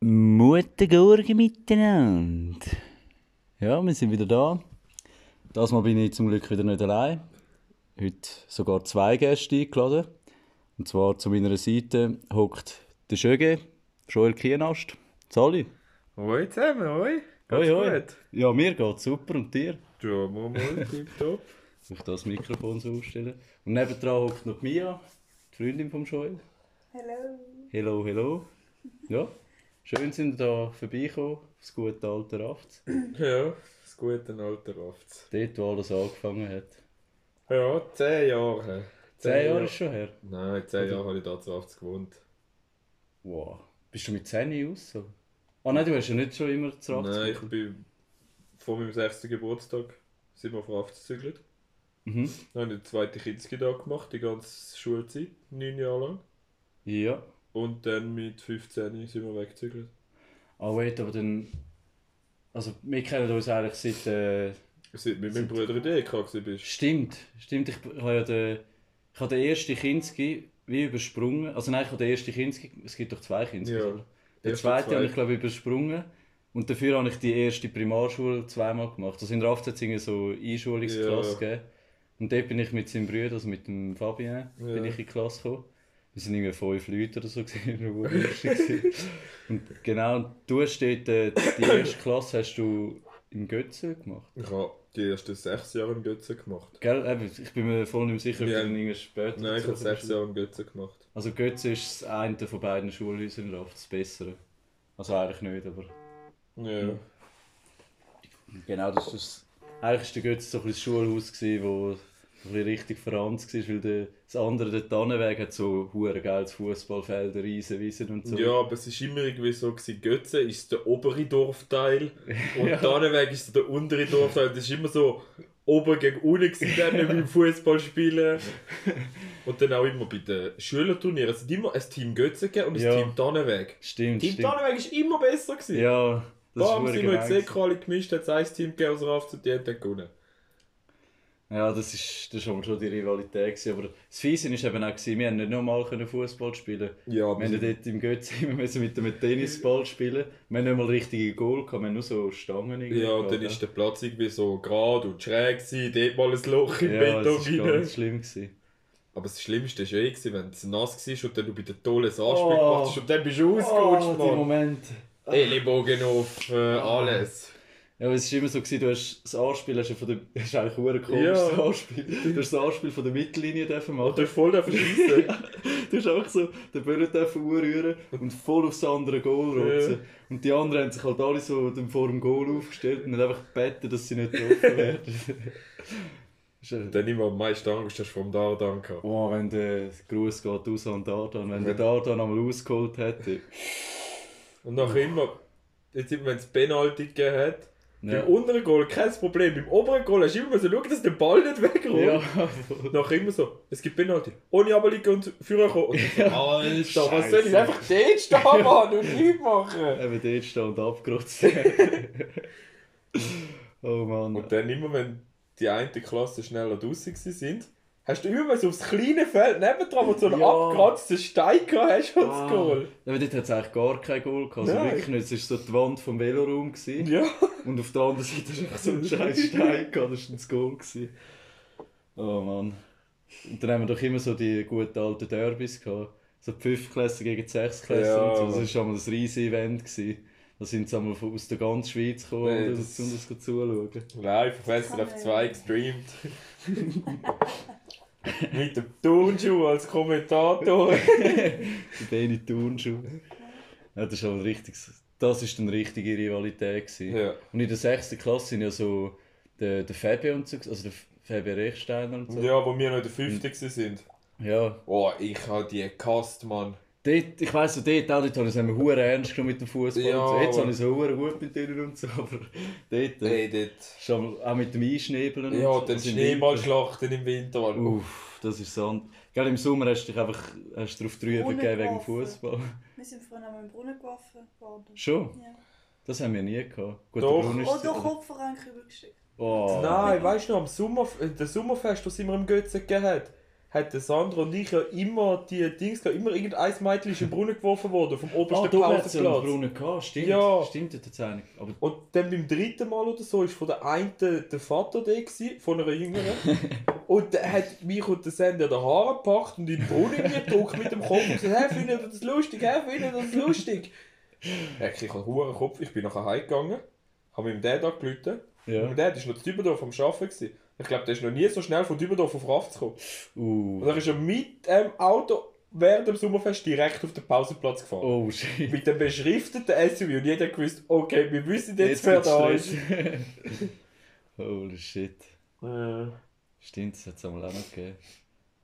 Muttergurgen miteinander. Ja, wir sind wieder da. Das Mal bin ich zum Glück wieder nicht allein. Heute sogar zwei Gäste eingeladen. Und zwar zu meiner Seite hockt der Schöge, Joel Kienast. Sali. Hoi zusammen, hoi. Hoi, hoi. gut. Ja, mir geht's super und dir? Ja, mal mal, tipptopp. Ich das Mikrofon so aufstellen. Und nebendran hockt noch Mia, die Freundin von Joel. Hallo. Hello, hello. Ja, schön sind ihr da vorbeigekommen, aufs gute alte Rafts. Ja, das gute alte Rafts. Dort, wo alles angefangen hat. Ja, zehn Jahre. her. Zehn Jahre ist schon her. Nein, zehn Jahre habe ich da zu Rafts gewohnt. Wow. Bist du mit 10 aus? Ah nein, du hast ja nicht schon immer zu Rafts Nein, ich bin vor meinem sechsten Geburtstag sind wir auf Rafts gezügelt. Mhm. Dann habe ich die zweite Kinski da gemacht, die ganze Schulzeit, neun Jahre lang. Ja. Und dann mit 15 sind wir weggezügelt. Ah wait, aber dann... Also wir kennen uns eigentlich seit... Äh... Seit mit meinem Bruder in der EK bist. Stimmt, stimmt. Ich, ich habe ja den... Ich habe den ersten Kinski wie übersprungen. Also nein, ich habe den ersten Kinski... Es gibt doch zwei Kinski, Ja. oder? Den zweiten habe ich glaube ich übersprungen. Und dafür habe ich die erste Primarschule zweimal gemacht. Also in es irgendwie so Einschulungsklasse Ja. gegeben. Und dort bin ich mit seinem Bruder, also mit dem Fabien, bin Ja. ich in die Klasse gekommen. Wir sind irgendwie fünf Leute oder so gewesen. Und genau, und du hast dort, äh, die erste Klasse hast du im Götzen gemacht. Ich habe die ersten sechs Jahre im Götzen gemacht. Gell? Ich bin mir voll nicht mehr sicher, ob du dann irgendwie später Nein, ich habe sechs. Jahre im Götzen gemacht. Also Götzen ist das eine von beiden Schulhäusern in Raft, das bessere. Also eigentlich nicht, aber... Ja. Genau, das ist eigentlich war der Götz so ein das Schulhaus, gewesen, wo bisschen richtig verrannt war, weil der, das andere, der Tannenweg, hat so hure geiles Fußballfelder, Riesenwiesen und so. Ja, aber es war immer irgendwie so, gewesen, Götzen ist der obere Dorfteil und Ja. Tannenweg ist der untere Dorfteil. Das ist immer so oben gegen unten gewesen, beim Fußballspielen. Und dann auch immer bei den Schülerturnieren. Es hat immer ein Team Götzen gegeben und ein Ja. Team Tannenweg. Stimmt, Team stimmt. Tannenweg ist immer besser gewesen. Ja, das ist sind wir gemein. Säcke alle gemischt, hat es ein Team gegeben aus Raft und die haben dann gewonnen. Ja, das ist, das aber schon die Rivalität. Gewesen. Aber das Fiese war eben auch, gewesen, wir haben nicht normal können Fußball spielen Ja, Wir haben dort im Götz immer müssen mit einem Tennisball spielen. Wir haben nicht mal richtige Goal gehabt, wir haben nur so Stangen. ja, und dann ist der Platz irgendwie so gerade und schräg gewesen, dort mal ein Loch im ja, Beton das war rein. ganz schlimm. Gewesen. Aber das Schlimmste war eh, gewesen, wenn es nass war und dann du bei den Tollen ein Anspiel Oh. gemacht hast und dann bist du ausgerutscht, Oh, die Mann. Momente. Ellenbogen auf, äh, alles. Ja, aber es war immer so, gewesen, du hast das Anspiel hast du von der, das ist eigentlich ein komisch, Ja. das Anspiel. Du hast das Anspiel von der Mittellinie dürfen machen. Du hast voll verschissen. Du hast auch so den Böllen dürfen anrühren und voll aufs andere Goal rotzen. Ja. Und die anderen haben sich halt alle so vor dem Goal aufgestellt und haben einfach gebeten, dass sie nicht getroffen werden. Das ist, dann immer am meisten Angst hast du vom Dardan gehabt. Oh, wenn der Gruß geht raus an Dardan. Wenn der Dardan einmal ausgeholt hätte. Und nachher immer, jetzt immer wenn es Penalty gegeben hat, Ja. beim unteren Goal kein Problem, beim oberen Goal hast du immer so schauen, dass der Ball nicht wegrollt. Ja, Nachher immer so, es gibt Penalty. Ohne Abeligen und Führer kommen. Und so, Alter, was soll ich einfach dort stehen, Mann, und nichts machen? eben dort stehen und abgerotzt oh Mann. Und dann immer, wenn die eine Klasse schneller draußen sind, hast du immer so aufs kleine Feld nebendran, wo du so einen Ja. abgekratzten Stein gehabt hast als Ah. Goal. Ja, aber dort hat es eigentlich gar kein Goal gehabt. Also Nein. wirklich nicht. Es war so die Wand vom Veloraum. Gewesen. Ja. Und auf der anderen Seite war einfach so ein scheiß Stein. gehabt. Das war das Goal. Gewesen. Oh Mann. Und dann haben wir doch immer so die guten alten Derbys gehabt. So die Fünftklässler gegen die Sechstklässler Ja, und so. Das war einmal ein riesiges Event. Gewesen. Da sind sie einmal von- aus der ganzen Schweiz gekommen, Nee, um das- das, um das zuzuschauen. Live auf SRF 2 gestreamt. Mit dem Turnschuh als Kommentator. Die Beni Turnschuhe. Ja, das ist richtig. Das ist dann richtige Rivalität. Gewesen. Ja. Und in der 6. Klasse sind ja so der, der Fabio und so, also der Fabio Rechsteiner und so. ja, wo wir noch in der 5. sind. Ja. Oh, ich habe die gehasst, Mann. Dort, ich weiss so, dort, auch, dort habe ich es hure ernst genommen mit dem Fußball. Ja, und so. Jetzt habe ich es hure gut mit denen und so, aber dort, äh, Ey, dort. schon auch mit dem Einschnebeln und Ja, so. dann Schneeballschlachten im Winter. Uff, das ist so. Gell, im Sommer hast du dich einfach hast du drauf drüber gegeben wegen. Fußball. Wir sind vorhin einmal im Brunnen geworfen worden. Schon? Ja. Das haben wir nie gehabt. Gut, Doch. der Brunnen ist Oder Kopfveranker übergeschickt. Oh. Nein, weißt du noch, am Sommer, äh, der Sommerfest, das immer im Götzen gegeben hat, hat der Sandro und ich ja immer die Dings gehabt, immer irgendein Mädchen ist in den Brunnen geworfen worden, vom Ah, obersten du hast ja Pausenplatz. Brunnen gehabt, stimmt. Ja. Stimmt, eigentlich. Aber Und dann beim dritten Mal oder so ist von der einen der Vater da gewesen, von einer Jüngeren. und der hat mich und den Sandy an den Haaren gepackt und in den Brunnen gedrückt mit dem Kopf und gesagt, hey, findet ihr das lustig, hey, findet ihr das lustig? Ja, ich hatte einen hohen Kopf, ich bin nachher heimgegangen, habe meinem Dad angerufen. ja. Mein Dad war noch Dübendorf am Arbeiten. Gewesen. Ich glaube, der ist noch nie so schnell von Dübendorf auf Raff zu kommen. Uh. Und dann ist er mit dem Auto während dem Sommerfest direkt auf den Pausenplatz gefahren. Oh shit. Mit dem beschrifteten SUV und jeder gewusst, okay, wir wissen jetzt, Jetzt wer da ist. Holy shit. Äh, Stimmt, das hat es einmal auch noch gegeben.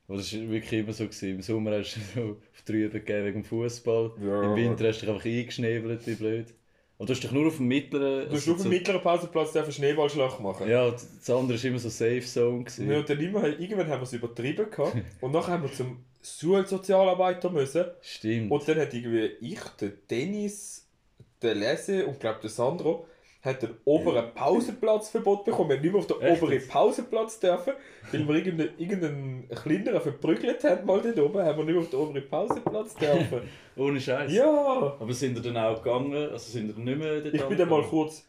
Aber das war wirklich immer so. Gewesen. Im Sommer hast du so auf die Rübe gegeben wegen dem Fußball. Ja. Im Winter hast du dich einfach eingeschnebelt, wie blöd. Aber du hast dich nur auf dem mittleren. du hast also auf dem mittleren Pausenplatz einen Schneeballschlag machen. Ja, das andere war immer so Safe Zone. Gewesen. Ja, und dann immer, irgendwann haben wir es übertrieben gehabt. und nachher haben wir zum Schulsozialarbeiter müssen. Stimmt. Und dann hat irgendwie ich, der Dennis, der Lese und glaube der Sandro hat den oberen Pausenplatzverbot bekommen. Wir haben nicht mehr auf den Echt oberen? Pausenplatz dürfen, weil wir irgendeinen, irgendeinen kleineren verprügelt haben mal dort oben, haben wir nicht mehr auf den oberen Pausenplatz dürfen. Ohne Scheiß. ja! Aber sind ihr dann auch gegangen? Also sind ihr nicht mehr dort Ich bin dann mal kurz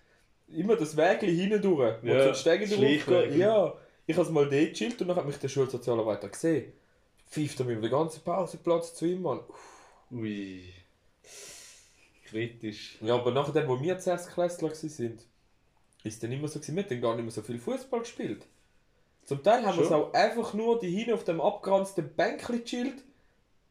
immer das Wägli hinten durch, wo Ja, ja, Stege drauf. Ja, ich habe es mal dort gechillt und dann hat mich der Schulsozialarbeiter gesehen. Pfeift er mir den ganzen Pausenplatz zu ihm, Mann. Ui. Kritisch. Ja, aber dann, wo wir zuerst Klässler waren, ist dann immer so, gewesen, wir haben dann gar nicht mehr so viel Fußball gespielt. Zum Teil haben wir es auch einfach nur die hinten auf dem abgeranzten Bänkchen gechillt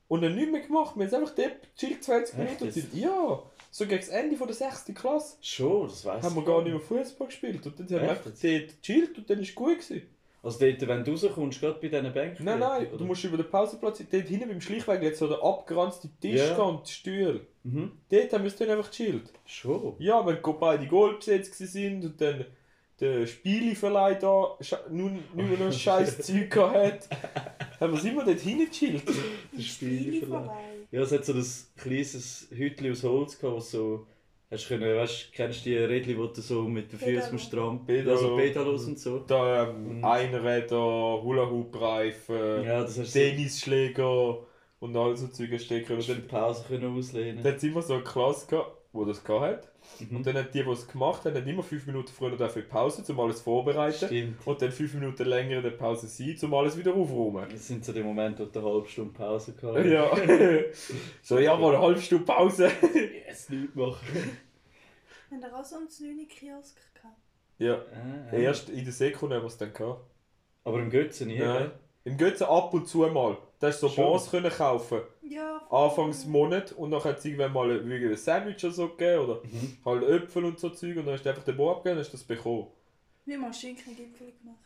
und dann nichts mehr gemacht. Wir haben einfach dort gechillt 20 Echt Minuten. und sind- Ja, so gegen das Ende von der 6. Klasse Schon, das weiss haben wir ich gar nicht mehr Fußball gespielt. Und dann haben wir einfach dort gechillt und dann war es gut. Gewesen. Also dort, wenn du rauskommst, gerade bei diesen Bänken? Nein, nein, oder? du musst über den Pausenplatz, dort hinten beim Schleichweg jetzt so der abgeranzte Tisch ja. und die Stühle. Mhm. Dort haben wir es dann einfach gechillt. Schon. Ja, wenn go- beide Goal besetzt sind und dann der Spieleverleih da nun mehr noch scheiß Zeug hat, haben wir es immer dort hingechillt. Das Spiele vielleicht. vorbei. Ja, es hat so ein kleines Hütchen aus Holz gehabt, was so... Hast du können, weißt, kennst du die Rädchen, wo du so mit den Füßen Strand... Pedalo. Also Pedalos und so. Da ähm, Mhm. Einräder, Hula-Hoop-Reifen, Ja, hast du so Tennisschläger und all so Zeug stecken. hast Und du für die dann, Pause können auslehnen. dann hat es immer so eine Klasse gehabt, die das gehabt hat. Mhm. Und dann hat die, die es gemacht haben, haben immer fünf Minuten früher dafür Pause, um alles vorzubereiten. Stimmt. Und dann fünf Minuten länger in der Pause sein, um alles wieder aufzuräumen. Das sind so die Momente, wo du eine halbe Stunde Pause gehabt hast. Ja. so, ja, mal eine halbe Stunde Pause. Jetzt nichts machen. Haben wir auch so einen 9 Kiosk gehabt? ja. Ah, ah. Erst in der Sekunde haben wir es dann gehabt. Aber im Götzen nie. Nein. Im Götzen ab und zu mal. Da hast du so. Bons können kaufen. Ja. Anfangs Monat. Und dann hat es irgendwann mal ein ein Sandwich oder so gegeben. Oder Mhm. halt Äpfel und so Zeug. Und dann hast du einfach den Bon abgegeben und hast das bekommen. Wir haben mal Schinkengipfel gemacht.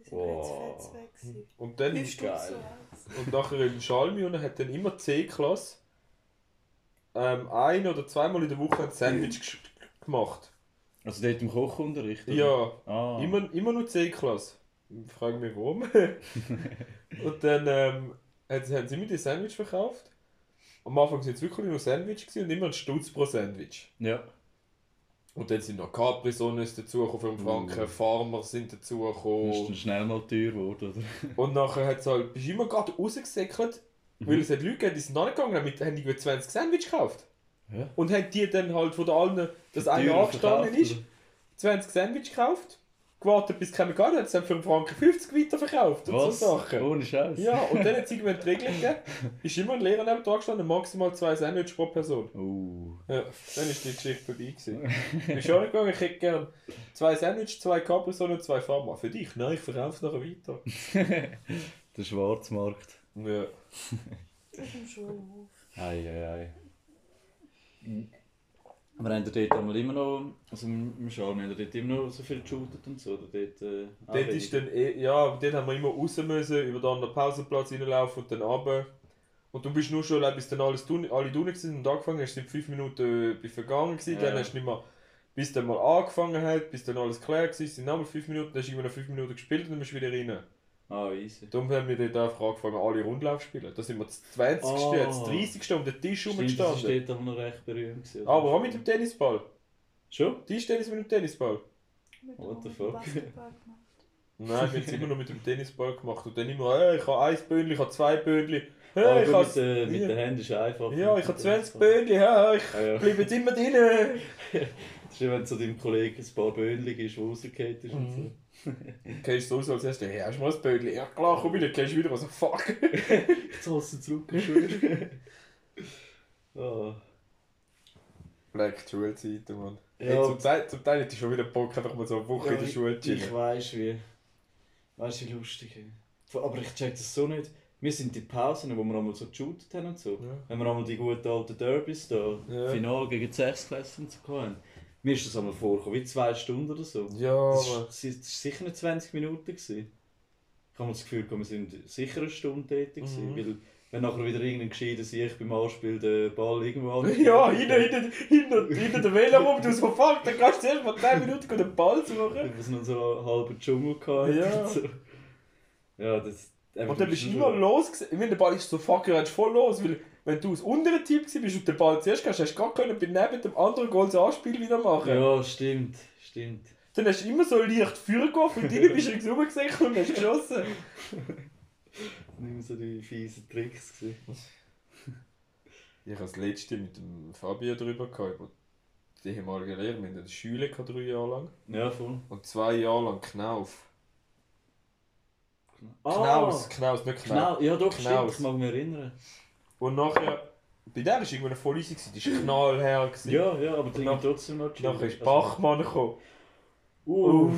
Die sind Wow. jetzt fetz weg. gewesen. Und dann... Stutz geil. so. Und nachher in Schalmi und hat dann immer C-Klasse ähm, ein- oder zweimal in der Woche ein Sandwich gemacht. Also dort im Kochunterricht? oder? Ja, Ah. immer, immer nur C-Klasse. Ich frage mich warum. und dann ähm, haben sie haben sie immer die Sandwich verkauft. Am Anfang sind es wirklich nur Sandwich gewesen und immer ein Stutz pro Sandwich. Ja. Und dann sind noch Capri-Sonnes dazugekommen für einen Franken, Uh. Farmer sind Dann ist dazugekommen. dann schnell mal teuer geworden, oder? Und nachher hat's halt, bist du immer gerade rausgesäckelt, Mhm. weil es hat Leute gegeben, die sind angegangen, haben, mit- haben irgendwie 20 Sandwich gekauft. Ja. Und haben die dann halt von allen, das eine Teurer angestanden ist, 20 Sandwich gekauft, gewartet bis keiner gar nicht, es dann für einen Franken 50 weiterverkauft und Was? so Sachen. Ohne Scheiß. Ja, und dann hat es irgendwann die Regel gegeben, ist immer ein Lehrer neben dran gestanden, maximal zwei Sandwich pro Person. Uh. Ja, dann ist die Geschichte vorbei gewesen. Ich bin schon gegangen, ich hätte gerne zwei Sandwich, zwei Capri-Sonne und zwei Pharma. Für dich? Nein, ich verkaufe es nachher weiter. Der Schwarzmarkt. Ja. Auf dem Schulhof. Ei, ei, ei. Wir haben dort einmal immer noch, also im Schal, haben dort immer noch so viel geshootet und so. Oder dort, äh, Dort ist dann, eh- ja, dort haben wir immer raus müssen, über den anderen Pausenplatz reinlaufen und dann runter. Und du bist nur schon, bis dann alles tun, alle drinnen sind und angefangen hast, sind fünf Minuten äh, vergangen gewesen, Ja. dann hast du nicht mehr, bis dann mal angefangen hat, bis dann alles klar war, sind nochmal fünf Minuten, dann hast du immer noch fünf Minuten gespielt und dann bist du wieder rein. Ah, easy. Darum haben wir dort einfach angefangen, alle Rundlauf zu spielen. Da sind wir das 20. Ah. das 30. um den Tisch Stimmt, das dort auch noch recht berühmt. gewesen? Aber auch mit dem Tennisball. Schon? Tischtennis mit dem Tennisball. Mit What the fuck? Nein, wir haben es immer noch mit dem Tennisball gemacht. Und dann immer, hey, ich habe ein Böhnchen, ich habe zwei Böhnchen. Hey, Aber ich gut, habe... mit, äh, mit ja. den Händen ist es einfach. Ja, ich habe 20 Böhnchen, ja, ich Ah, ja. bleibe jetzt immer drin. Das ist ja, wenn zu deinem Kollegen ein paar Böhnchen ist, die rausgefallen ist und Mhm. so. Gehst du so, als erst, hey, hast du mal ein Böhnchen? Ja klar, komm wieder, gehst du wieder, also fuck. Jetzt hast du zurück, schön. ah. Black Schulzeiten, Mann. Ja. Hey, zum, Teil, zum Teil hätte ich schon wieder Bock, einfach mal so eine Woche in der Schule zu Ich weiss wie. Weißt du, wie lustig. ey. Aber ich check das so nicht. Wir sind die Pausen, wo wir einmal so geshootet haben und so. Ja. Wenn wir einmal die guten alten Derbys da, Ja. Finale gegen die Sechsklässler und so hatten. Mir ist das einmal vorgekommen, wie zwei Stunden oder so. Ja, Das war sicher nicht 20 Minuten. Gewesen. Ich habe das Gefühl, wir sind sicher eine Stunde tätig. gewesen, Mhm. Weil, wenn nachher wieder irgendein gescheiter sich beim Anspiel den Ball irgendwo an. Ja, hinter, hinter, hinter, hinter der Velo rum, du so fuck, dann kannst du zuerst mal 10 Minuten den Ball suchen. Wir noch so einen halben Dschungel hatten. Ja. So. Ja, das. Und dann bist du immer los. Ich meine, der Ball ist so fuck, er ist voll los, weil wenn du aus unteren Team bist und den Ball zuerst hast, hast du gar können bei neben dem anderen Goal das Anspiel wieder machen. Ja, stimmt, stimmt. Dann hast du immer so leicht Feuer geworfen und drinnen bist du ringsum gesäckelt und hast geschossen. Nicht mehr so die fiesen Tricks. Gewesen. Ich habe das letzte mit dem Fabio drüber gehabt, über die ehemalige Lehrer. Wir hatten eine Schule gehabt, drei Jahre lang. Ja, voll. Und zwei Jahre lang Knauf. Ah, Knaus, Knaus, nicht Knauf. Knau. Ja, doch, Knaus. stimmt, ich mag mich erinnern. Und nachher, bei der war irgendwann voll easy, die war gewesen. Ja, ja, aber die haben trotzdem noch chillig. Nachher ist Also- Bachmann gekommen. Uh,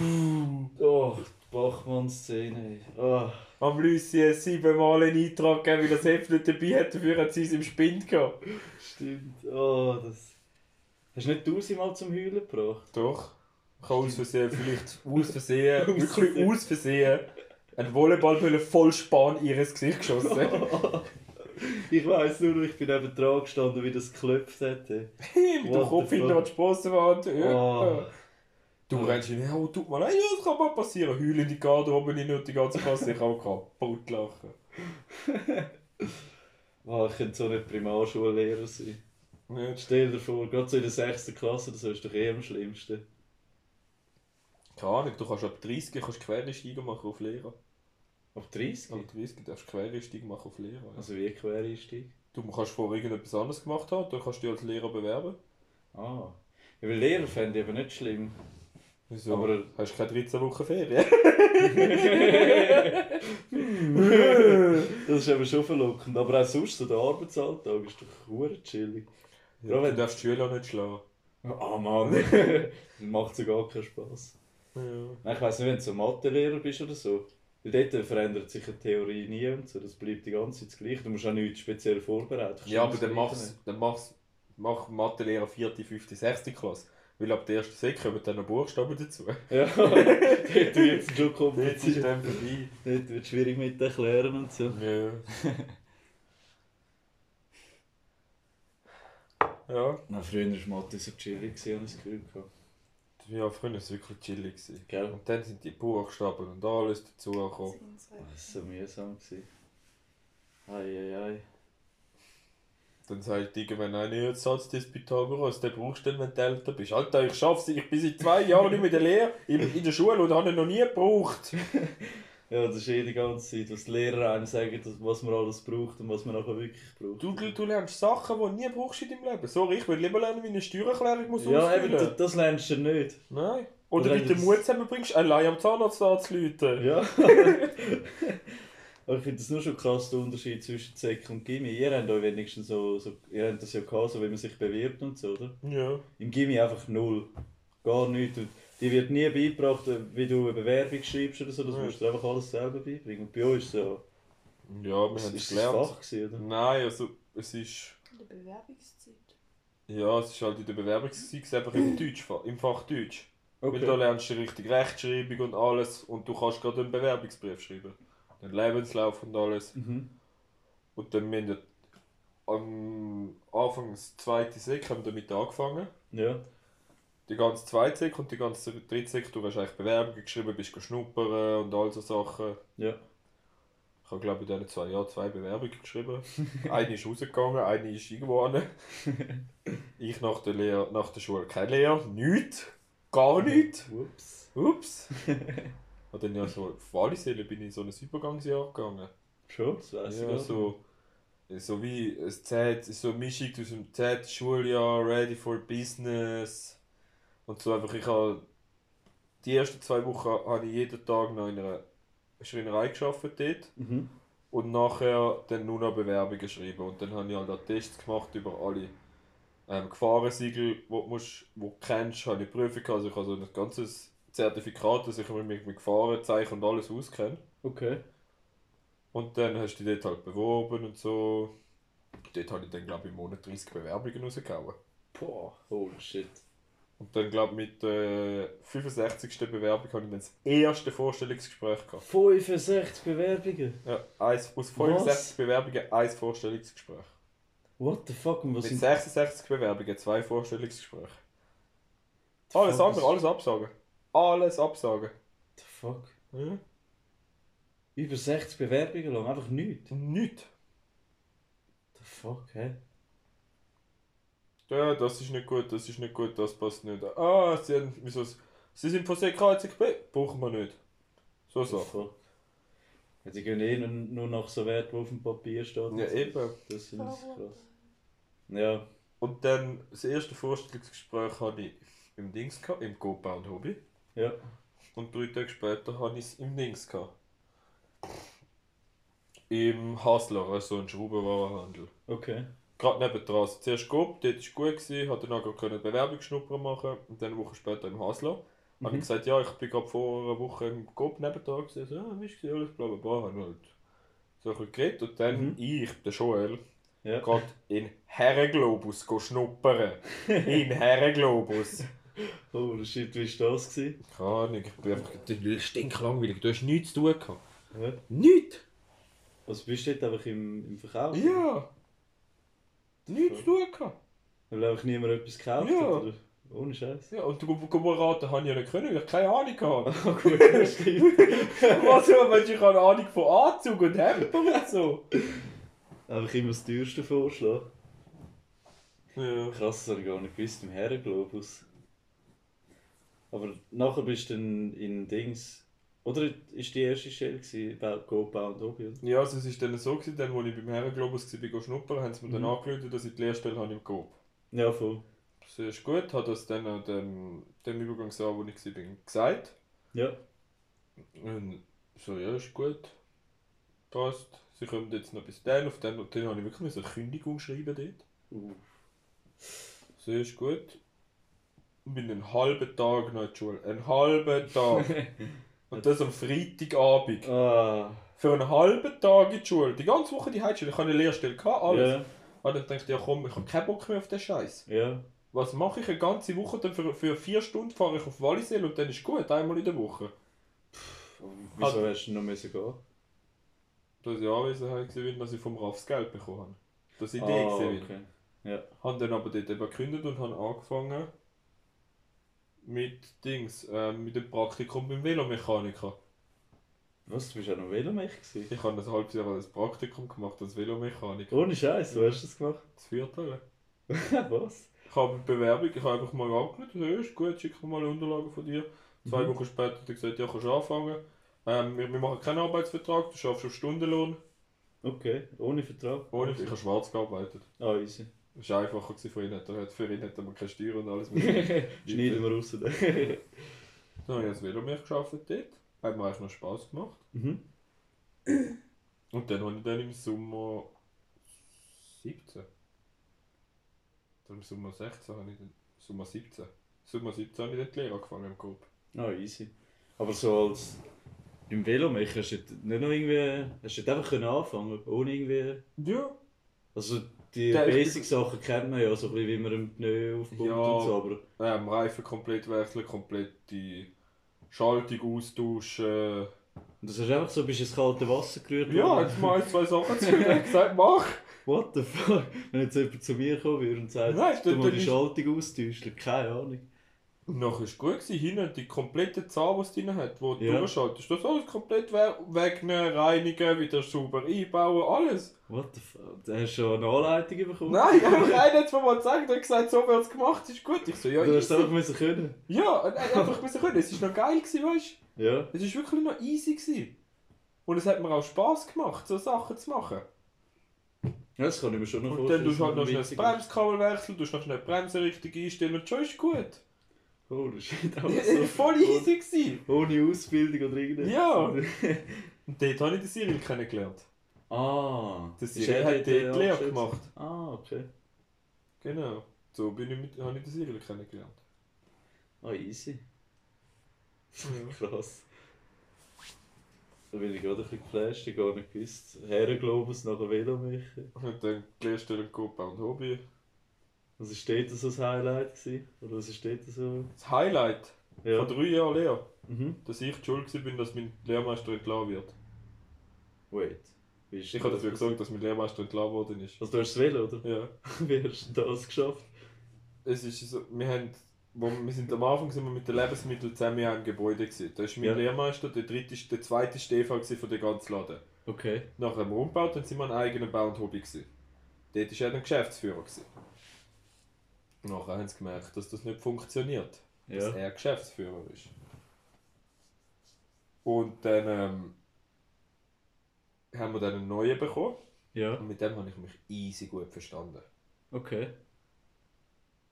oh, die Bachmann-Szene. Oh. Am Lucy siebenmal einen Eintrag gegeben, weil er das Heft nicht dabei hat, dafür hat sie es im Spind gehabt. Stimmt. Oh, das. Hast du nicht tausendmal zum Heulen gebracht? Doch. Ich habe aus Versehen, vielleicht aus Versehen, wirklich aus Versehen, einen Volleyballbülle voll Span in ihr Gesicht geschossen. ich weiss nur, ich bin neben dran gestanden, wie das geklopft hat. ey. Mit dem Kopf hinter die Sprossenwand. Oh. Du rennst hin, ja, tut mal, ja, das kann mal passieren. Heulende Garderobe rein und die ganze Klasse. Ich habe kaputt lachen. Oh, ich könnte so nicht Primarschullehrer sein. Nicht? Stell dir vor, gerade so in der 6. Klasse, das ist doch eh am schlimmsten. Keine Ahnung, du kannst ab 30 kannst Quereinsteiger machen auf Lehrer. Ab 30? Ab 30 darfst du Quereinsteiger machen auf Lehrer. ja. Also wie Quereinstieg? Du kannst vorher irgendetwas anderes gemacht haben, dann kannst du dich als Lehrer bewerben. Ah. Ja, weil Lehrer fände ich eben nicht schlimm. Wieso? Aber- hast du keine 13 Wochen Ferien? Das ist eben schon verlockend. Aber auch sonst, so der Arbeitsalltag ist doch chillig. Ja, du darfst die Schüler nicht schlagen. Ah Mann, macht so gar keinen Spass. Ja. Nein, ich weiss nicht, wenn du so Mathelehrer bist oder so. Weil dort verändert sich die Theorie nie und so. Das bleibt die ganze Zeit das Gleiche. Du musst auch nichts speziell vorbereiten. Ja, aber dann das mach's, Gleiche dann mach's, mach Mathelehrer 4., 5., 6. Klasse. Weil ab der ersten Sek kommen dann noch Buchstaben dazu. Ja, dort wird es schon Jetzt ist kompliziert. dann vorbei. Dort wird es schwierig mit erklären und so. Ja. ja. Na, früher war Mathe so chillig, habe ich das Gefühl. gehabt. Ja, früher war es wirklich chillig. Gewesen. Gell? Und dann sind die Buchstaben und alles dazugekommen. Oh, das war so mühsam. gewesen. Ei, ei, ei. Dann sagt irgendwann einer, jetzt Satz des Pythagoras, den brauchst du dann, wenn du älter bist. Alter, ich schaff's, ich bin seit zwei Jahren nicht mehr in der Lehre, in, in der Schule und habe ihn noch nie gebraucht. Ja, das ist eh die ganze Zeit, was die Lehrer einem sagen, was man alles braucht und was man nachher wirklich braucht. Du, du lernst Sachen, die du nie brauchst in deinem Leben. Sorry, ich will lieber lernen, wie eine Steuererklärung muss ja, eben, das, das lernst du nicht. Nein. Oder wie du den Mut zusammenbringst, allein am Zahnarzt anzuleuten. Ja. Aber ich finde das nur schon krass, der Unterschied zwischen Sek und Gimmi. Ihr habt euch wenigstens so, so, ihr habt das ja gehabt, so wie man sich bewirbt und so, oder? Ja. Im Gimmi einfach null. Gar nichts. Und dir wird nie beigebracht, wie du eine Bewerbung schreibst oder so. Das musst du einfach alles selber beibringen. Und bei uns ist es so. Ja, wir haben Ist es das gelernt. Fach gewesen, oder? Nein, also es ist... In der Bewerbungszeit. Ja, es ist halt in der Bewerbungszeit einfach im, Deutsch, im Fach Deutsch. Weil da lernst du richtig Rechtschreibung und alles und du kannst gerade einen Bewerbungsbrief schreiben. Den Lebenslauf und alles. Mhm. Und dann haben wir am Anfang des zweiten Sek haben wir damit angefangen. Ja. Die ganze zweite Sek und die ganze dritte Sek, du hast eigentlich Bewerbungen geschrieben, bist schnuppern und all so Sachen. Ja. Ich habe glaube ich in diesen zwei Jahren zwei Bewerbungen geschrieben. eine ist rausgegangen, eine ist irgendwo hin. Ich nach der, Lehre, nach der Schule keine Lehre, nichts. Gar nichts. Ups. Ups. Und dann ja so, auf Wallisellen bin ich in so ein Übergangsjahr gegangen. Schon? Das ich Ja, nicht. so, so wie ein Z, so eine Mischung aus dem Z Schuljahr, Ready for Business und so einfach, ich habe die ersten zwei Wochen habe ich jeden Tag noch in einer Schreinerei gearbeitet dort Mhm. und nachher dann nur noch Bewerbungen geschrieben und dann habe ich halt auch Tests gemacht über alle ähm, Gefahrensiegel, die du, musst, du kennst, habe ich Prüfung also ich habe so ein ganzes Zertifikat, dass ich mich mit mit Gefahrenzeichen und alles auskenne. Okay. Und dann hast du dich dort halt beworben und so. Dort habe ich dann, glaube ich, im Monat 30 Bewerbungen rausgehauen. Boah, holy shit. Und dann, glaube ich, mit der 65. Bewerbung habe ich dann das erste Vorstellungsgespräch gehabt. 65 Bewerbungen? Ja, eins, aus 65 Bewerbungen ein Vorstellungsgespräch. What the fuck? Und was Mit sind 66 Bewerbungen zwei Vorstellungsgespräche. the Alles fuck andere, alles absagen. Alles absagen. the fuck? Ja. Über 60 Bewerbungen lang, einfach nichts. Nichts. The fuck, hä? Ja, das ist nicht gut, das ist nicht gut, das passt nicht. Ah, sie, haben, wieso, sie sind von CKZB, brauchen wir nicht. So Sachen. Ja, die gehen eh nur, nach so Wert, wo auf dem Papier steht. Ja, eben. Das ich krass. Ja. Und dann das erste Vorstellungsgespräch hatte ich im Dings, gehabt, im Copa und Hobby. Ja. Und drei Tage später hatte ich es im Dings. Gehabt. Im Hasler, also ein Schraubenwarenhandel. Okay. Gerade nebendran. Also zuerst Coop, dort war es gut, gewesen, hatte dann auch eine Bewerbungsschnupper machen und dann eine Woche später im Hasler. Mhm. Habe ich gesagt, ja, ich bin gerade vor einer Woche im Coop nebendran gewesen. So, ja, wie ist alles bla bla bla. Habe halt so ein bisschen geredet und dann Mhm. ich, der Joel, Ja. gerade in Herrenglobus schnuppern. in Herrenglobus. Holy shit, wie war das? Gewesen? Keine Ahnung, ich bin einfach stinklangweilig. Du hast nichts zu tun gehabt. Ja. Nichts? Also bist du dort einfach im, im Verkauf? Ja. Nichts zu tun gehabt. Weil einfach niemand etwas gekauft Ja. hat? Oder? Ohne Scheiß. Ja, und du beraten habe ich ja nicht können, weil ich keine Ahnung hatte. Ah, gut, das stimmt. Was ja, wenn ich habe Ahnung von Anzug und Hemd und so. Einfach immer das teuerste Vorschlag. Ja. Krass, das habe ich gar nicht gewusst, im Herrenglobus. Aber nachher bist du dann in Dings. Oder ist die erste Stelle gewesen, bei Go Bau und Hobby? oder? Ja, also es war dann so, gewesen, dann, als ich beim Herrenglobus war, bin schnuppern, haben sie mir dann Mhm. angerufen, dass ich die Lehrstelle habe im Coop. Ja, voll. Das ist gut, hat das dann an dem, dem Übergangsjahr, wo ich war, gesagt. Ja. Und so, ja, ist gut. Passt. Sie kommen jetzt noch bis dann. Auf dann, dann habe ich wirklich eine Kündigung schreiben dort. Uh. So, ist gut. Und bin einen halben Tag noch in der Schule. Einen halben Tag. Und das am Freitagabend. Ah. Für einen halben Tag in die Schule. Die ganze Woche die Heimschule. Ich hatte eine Lehrstelle, alles. Ja. Und dann dachte ich, ja komm, ich habe keinen Bock mehr auf den Scheiß. Ja. Was mache ich eine ganze Woche? Dann für, für vier Stunden fahre ich auf Wallisell und dann ist gut, einmal in der Woche. Wieso hast du noch müssen gehen? Dass ich Anwesenheit war, dass ich vom Raff das Geld bekommen habe. Das Idee ah, war. okay. Ja. Habe dann aber dort eben gekündigt und habe angefangen mit Dings, ähm, mit dem Praktikum beim Velomechaniker. Was, du bist ja noch Velomech gewesen? Ich habe ein halbes Jahr als Praktikum gemacht als Velomechaniker. Ohne Scheiß, wo hast du das gemacht? Das vierte. Was? Ich habe eine Bewerbung, ich habe einfach mal angeschaut, ja, ist gut, schick mir mal Unterlagen von dir. Zwei Mhm. Wochen später hat er gesagt, ja, kannst du anfangen. Ähm, wir, wir machen keinen Arbeitsvertrag, du schaffst auf Stundenlohn. Okay, ohne Vertrag? Ohne, ich habe schwarz gearbeitet. Ah, easy. Das war einfacher für ihn. Er hat- Für ihn hat er keine Steuern und alles. Schneiden wir raus. Dann habe ich als Velomech gearbeitet dort. Hat mir eigentlich noch Spass gemacht. mhm. Und dann habe ich dann im Sommer 17. Oder im Sommer 16 habe ich dann. Sommer 17. Sommer 17 habe ich dann die Lehre angefangen im Coop. Ah, easy. Aber so als beim Velomech hast du nicht noch irgendwie. Hast du einfach können anfangen ohne irgendwie. Ja. Also die Basic-Sachen kennt man ja, so ein bisschen wie man einen Pneu aufbaut Ja. und so, aber. Ähm, Reifen komplett wechseln, komplett die Schaltung austauschen. Und das hast du einfach so, bist ins kalte Wasser gerührt Ja, jetzt mal ein, zwei Sachen zu mir gesagt, mach! What the fuck? Wenn jetzt jemand zu mir kommen würde und sagt, Nein, du dann die ist- Schaltung austauschen, keine Ahnung. Und war es gut, gewesen. hinten die komplette Zahl, die es drin hat, wo du Ja. durchschaltest. Das alles komplett we wegnehmen, reinigen, wieder sauber einbauen, alles. What the fuck? Da hast du schon eine Anleitung bekommen? Nein, einfach einer hat mir mal gezeigt und hat gesagt, so wird es gemacht, ist gut. Ich so, ja, Du hast es einfach müssen können. ja, und er hat einfach müssen können. Es war noch geil, gewesen, weißt du? Ja. Es war wirklich noch easy. Gewesen. Und es hat mir auch Spass gemacht, so Sachen zu machen. Ja, das kann ich mir schon noch Und dann vorstellen. tust du halt noch schnell das ist. Bremskabel wechseln, tust noch schnell die Bremse richtig einstellen und schon ist gut. Holy shit, war so. voll easy. Gewesen. Ohne Ausbildung oder irgendetwas. Ja. Und dort habe ich den Cyril kennengelernt. ah. Der ist Cyril hat dort, die Lehre gemacht. Ah, okay. Genau. So bin ich mit, habe ich den Cyril kennengelernt. Ah, easy. Krass. Da bin ich gerade ein bisschen geflasht, ich habe gar nicht gewusst. Herrenglobus nach Velomischen. Und dann Lehrstelle Copa und Hobby. Was ist dort so das Highlight gewesen? Oder was ist dort so? Das Highlight Ja. von drei Jahren Lehre, Mhm. dass ich die schuld war, dass mein Lehrmeister entlassen wird. Wait. Ich habe dafür gesorgt, dass mein Lehrmeister entlassen worden ist. Also du hast es wählen, oder? Ja. Wie hast du das geschafft? Es ist so, wir haben, wo wir sind am Anfang sind wir mit den Lebensmitteln zusammen in einem Gebäude gewesen. Da ist mein Ja. Lehrmeister, der dritte, der zweite Stefan von der ganzen Laden. Okay. Nach einem Umbau, dann sind wir ein eigener Bau und Hobby gewesen. Dort war er dann Geschäftsführer gewesen. Nachher haben sie gemerkt, dass das nicht funktioniert. Dass Ja. er Geschäftsführer ist. Und dann ähm, haben wir dann einen neuen bekommen. Ja. Und mit dem habe ich mich easy gut verstanden. Okay.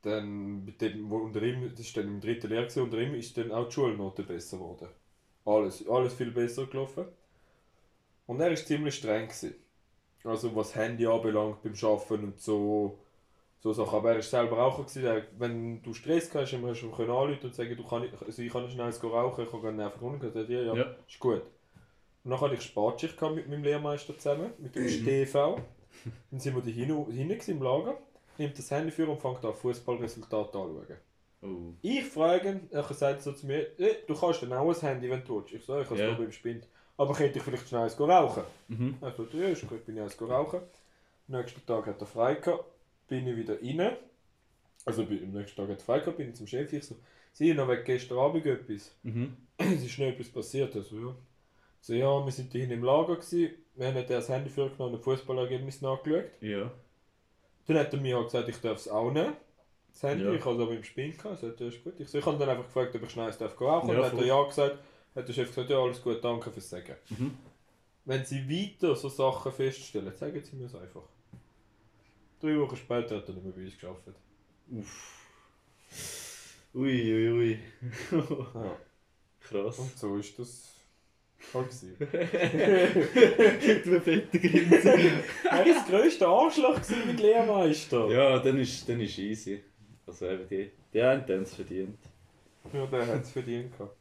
Dann, mit dem, wo unter ihm, das ist dann im dritten Lehrjahr, gewesen, unter ihm ist dann auch die Schulnote besser geworden. Alles, alles viel besser gelaufen. Und er war ziemlich streng. Gewesen. Also was Handy anbelangt beim Arbeiten und so, so Sachen. Aber er war selber Raucher. Gewesen. Wenn du Stress hast, hast du ihm anrufen und sagen, du kann, ich- also ich kann schnell rauchen, ich kann gerne einfach runter. Er sagt, ja, ja, Ja. ist gut. Und dann hatte ich Spatschicht mit meinem Lehrmeister zusammen, mit dem Stefan. Dann sind wir da hinten im Lager, nimmt das Handy für und fängt an Fußballresultate anschauen. Oh. Ich frage ihn, er sagt so zu mir, «Eh, du kannst dann auch ein Handy, wenn du willst. Ich sage, ich habe es yeah. beim Spind. Aber könnte ich vielleicht schnell eins rauchen? Mhm. Er sagt, ja, ist gut, bin ich eins rauchen. Am nächsten Tag hat er frei gehabt, bin ich wieder rein. Also bin- am nächsten Tag hat frei gehabt, bin ich zum Chef. Ich so, Sie, noch wegen gestern Abend etwas. Mhm. es ist noch etwas passiert. Also, ja. So, ja, wir sind hier im Lager gewesen, wir haben das Handy vorgenommen und das Fußballergebnis nachgeschaut. Ja. Dann hat er mir auch gesagt, ich darf es auch nehmen. Das Handy, Ja. ich habe es aber im Spiel gehabt, also, das ist gut. Ich, so, ich habe dann einfach gefragt, ob ich schnell eins darf Ja, und dann hat er ja gesagt, hat der Chef gesagt, ja alles gut, danke fürs Sagen. Mhm. Wenn Sie weiter so Sachen feststellen, sagen Sie mir es einfach. Drei Wochen später hat er nicht mehr bei uns gearbeitet. Ui, ui, ui. Ja. Krass. Und so ist das halt gewesen. du fette Grinsen. Er war das grösste Arschloch mit Lehrmeister. ja, dann ist, dann ist easy. Also eben die, die einen haben es verdient. Ja, der hat es verdient gehabt.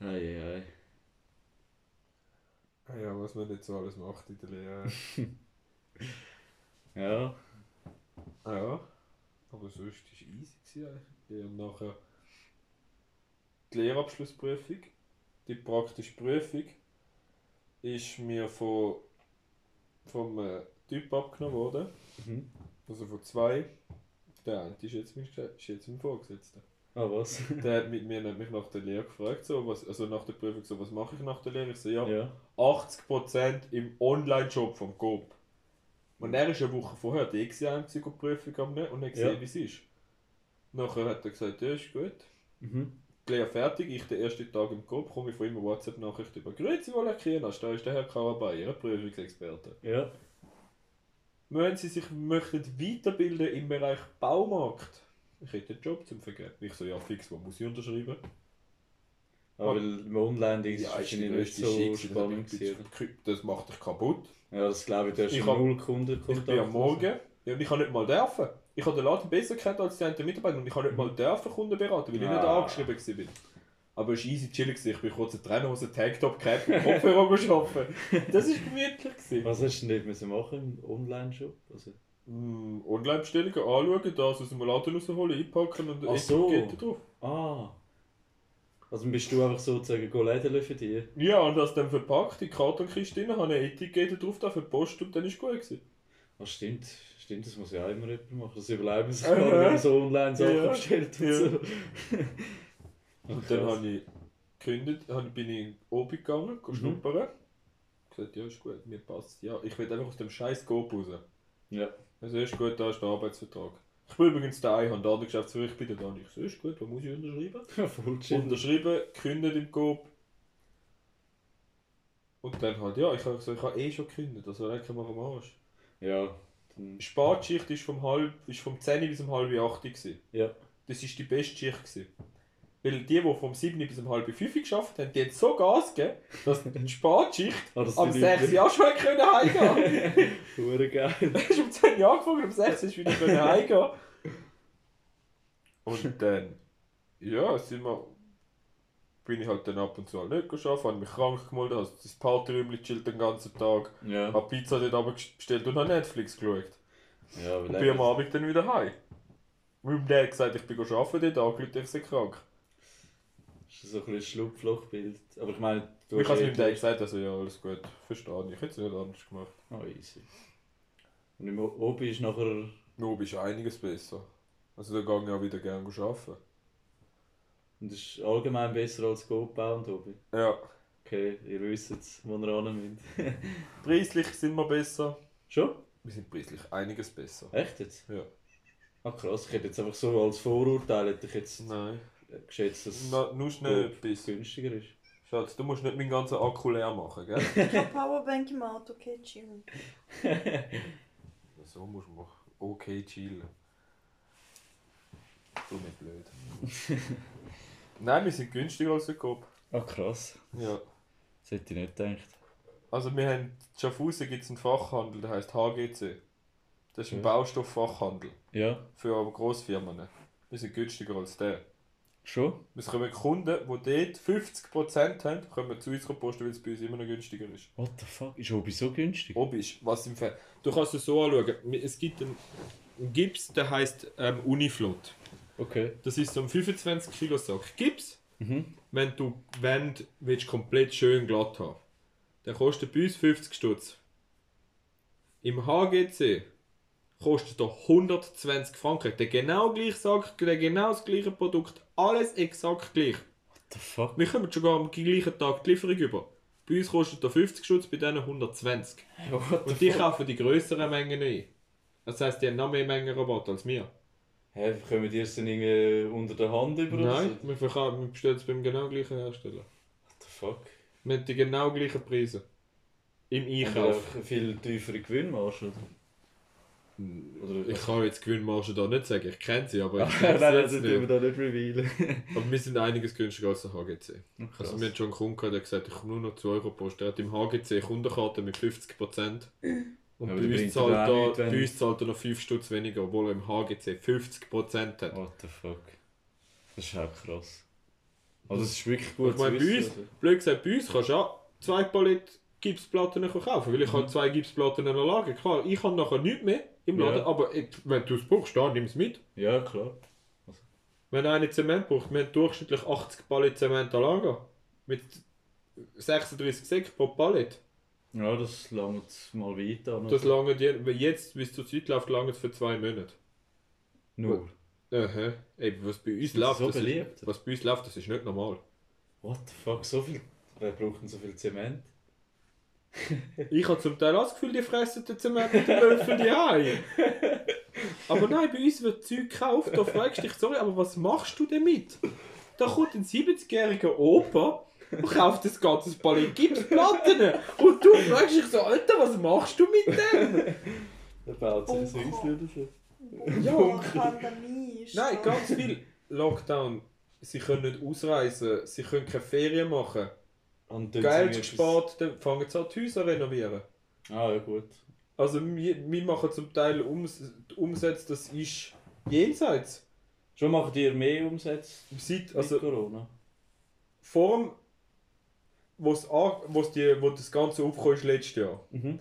Ei, ei, Ja, was man nicht so alles macht in der Lehre. Ja. Ja, aber sonst war es easy. Gewesen eigentlich. Und nachher die Lehrabschlussprüfung, die praktische Prüfung, ist mir von, vom äh, Typ abgenommen worden. Mhm. Also von zwei. Der eine ist jetzt mein, ist jetzt mein Vorgesetzter. Ah, was? Der hat mit mir hat mich nach der Lehre gefragt, so, was, also nach der Prüfung, so, was mache ich nach der Lehre? Ich so, ja, Ja. 80% im Online-Shop vom Coop. Und er ist eine Woche vorher die gewesen, die Prüfung am nehmen und hat gesehen, Ja. wie es ist. Nachher hat er gesagt, ja, ist gut. Mhm. Lehre fertig, ich den ersten Tag im Coop, komme ich von ihm eine WhatsApp-Nachricht über «Grüezi wohl, Herr Kienas, da ist der Herr Karabay, Ihr Prüfungsexperte. Ja. Wenn Sie sich möchten weiterbilden im Bereich Baumarkt, ich hätte einen Job zum Vergeben. Ich so, ja fix, wo muss ich unterschreiben? Aber weil im Online-Ding ist Ja, es nicht so Schicksal, spannend das, gewesen. das macht dich kaputt. Ja, das glaube ich, du hast Ich null Kunden Ich bin am Morgen, ja, und ich habe nicht mal dürfen. Ich habe den Laden besser kennt als die anderen Mitarbeiter und ich habe nicht mal dürfen Kunden beraten, weil ich nicht Ah. angeschrieben war. Aber es war easy chillig, ich bin kurz in Trainerhose, Tanktop gehabt und Kopfhörer arbeiten. Das war gemütlich. gewesen. Was hast du denn müssen machen im Online-Shop? Also, Mm, Online-Bestellungen anschauen, das aus dem Laden rausholen, einpacken und Ach so. Etikette drauf. ah. Also bist du einfach sozusagen go Läden für dich? Ja, und das dann verpackt, die Kartonkiste drin, habe eine Etikette drauf, da für die Post und dann ist gut gewesen. Ah, stimmt. Stimmt, das muss ja auch immer jemand machen. Das überleben sich gar, wenn man so online Sachen Ja. bestellt und Ja. so. Und dann habe ich gekündigt, bin ich in Obi gegangen, Mhm. schnuppern. gesagt, ja, ist gut, mir passt. Ja, ich will einfach aus dem scheiß Coop raus. Ja. Also ist gut, da ist der Arbeitsvertrag. Ich bin übrigens der Einhand, der andere Geschäftsführer, ich bin der Dani. Ich so, ist gut, was muss ich unterschreiben? Voll chill. Unterschrieben, gekündigt im Coop. Und dann halt, ja, ich habe gesagt, ich habe eh schon gekündigt, also lecker mal am Arsch. Ja. Dann, Die Spatschicht ist vom, halb, ist vom 10 bis um halb 8 gewesen. ja. Das war die beste Schicht. Gewesen. Weil die, die vom 7 bis um halb 5 geschafft haben, die haben so Gas gegeben, dass die Spatschicht Ah, das am sind 6 Uhr auch schon können heimgehen Hure geil. Du hast um 10 Uhr angefangen, um 6 Uhr wieder können heimgehen Und dann, ja, sind wir, bin ich halt dann ab und zu halt nicht geschafft, habe mich krank gemeldet, habe das Partyräumchen chillt den ganzen Tag, Ja. habe Pizza dort aber bestellt und habe Netflix geschaut. Ja, Und bin am Abend dann wieder heim. Meinem Dad gesagt, ich bin arbeiten, dort angerufen, ich sei krank. Das ist so ein bisschen Schlupflochbild. Aber ich meine, du Ich habe eh meinem Dad gesagt, also ja, alles gut, verstehe ich. Ich hätte es nicht anders gemacht. Oh, easy. Und im Obi ist nachher... Nur bist einiges besser. Also da gehe ich auch wieder gerne arbeiten. Und das ist allgemein besser als Gopau und Obi. Ja. Okay, ihr wisst jetzt, wo ihr hin müsst. Preislich sind wir besser. Schon? Wir sind preislich einiges besser. Echt jetzt? Ja. Ah krass, ich hätte jetzt einfach so als Vorurteil hätte ich jetzt Nein. Geschätzt, dass es Na, nur schnell etwas. günstiger ist. Schatz, du musst nicht meinen ganzen Akku leer machen, gell? Ich habe Powerbank im Auto, okay, chill. so musst du machen. Okay, chillen. Du nicht blöd. Nein, wir sind günstiger als der Coop. Ah krass, Ja. das hätte ich nicht gedacht. Also wir haben, in Schaffhausen gibt es einen Fachhandel, der heißt HGC. Das ist ein Ja. Baustofffachhandel Ja, für Grossfirmen. Wir sind günstiger als der. Schon? Es kommen Kunden, die dort 50% haben, kommen zu uns posten, weil es bei uns immer noch günstiger ist. What the fuck, ist Obi so günstig? Ob ist, was im Fall. Du kannst es so anschauen. Es gibt einen, einen Gips, der heißt ähm, Uniflot. Okay. Das ist so ein 25 Kilo Sack Gips. Mhm. Wenn du die Wände willst, komplett schön glatt haben, der kostet bei uns 50 Stutz. Im HGC kostet er 120 Franken. Der genau gleiche Sack, der genau das gleiche Produkt, alles exakt gleich. What the fuck? Wir kommen sogar am gleichen Tag die Lieferung über. Bei uns kostet er 50 Stutz, bei denen 120. What Und die kaufen die größeren Mengen ein. Das heisst, die haben noch mehr Mengen Rabatt als wir. Hä, können wir es dann irgendwie unter der Hand über uns? Nein, wir, wir bestellen es beim genau gleichen Hersteller. What the fuck? Wir haben die genau gleichen Preise. Im Einkauf. eine viel tiefere Gewinnmarge, oder? Oder Ich kann jetzt Gewinnmarge da nicht sagen, ich kenne sie, aber ich kenne nein, sie das jetzt wir nicht. da nicht revealen. Aber wir sind einiges günstiger als der HGC. Krass. Also wir haben schon einen Kunden gehabt, der gesagt hat, ich komme nur noch 2 Euro posten. Er hat im HGC Kundenkarte mit 50%. Und Ja, bei, uns zahlt er, nichts, wenn- bei uns zahlt er noch 5 Stutz weniger, obwohl er im HGC 50% hat. What the fuck? Das ist auch krass. Also das ist wirklich gut Ich meine, bei uns, blöd gesagt, bei uns kannst du auch zwei Palette Gipsplatten kaufen, weil ich habe zwei Gipsplatten in der Lage. Klar, ich habe nachher nichts mehr im Ja. Laden, aber ich, wenn du es brauchst, dann nimm es mit. Ja, klar. Wenn einer Zement braucht, wir haben durchschnittlich 80 Palette Zement an Lager. Mit 36 Säcken pro Palette. Ja, das langt mal weiter. Das lange die, jetzt, bis zur Zeit läuft, lange für zwei Monate. Nur. Aha. Ey, was bei uns läuft, so das beliebt? ist, was bei uns läuft, das ist nicht normal. What the fuck, so viel... Wer braucht denn so viel Zement? Ich habe zum Teil auch das Gefühl, die fressen den Zement mit dem Löffel die Ei. Aber nein, bei uns wird Zeug gekauft, da fragst du dich, sorry, aber was machst du damit? Da kommt ein 70-jähriger Opa und kauft das ganze Palett Gipsplatten. Und du fragst dich so, Alter, was machst du mit dem? Der baut sich ein. Häuschen oder so. Ja, Pandemie Nein, ganz viel Lockdown. Sie können nicht ausreisen, sie können keine Ferien machen. Und dann Geld sind wir gespart, dann fangen sie an die Häuser renovieren. Ah, ja gut. Also wir, wir machen zum Teil Ums Umsätze, das ist jenseits. Schon macht ihr mehr Umsätze Seit, mit also Corona? vor dem, wo's an, wo's die, wo das Ganze aufgekommen ist letztes Jahr, Mhm.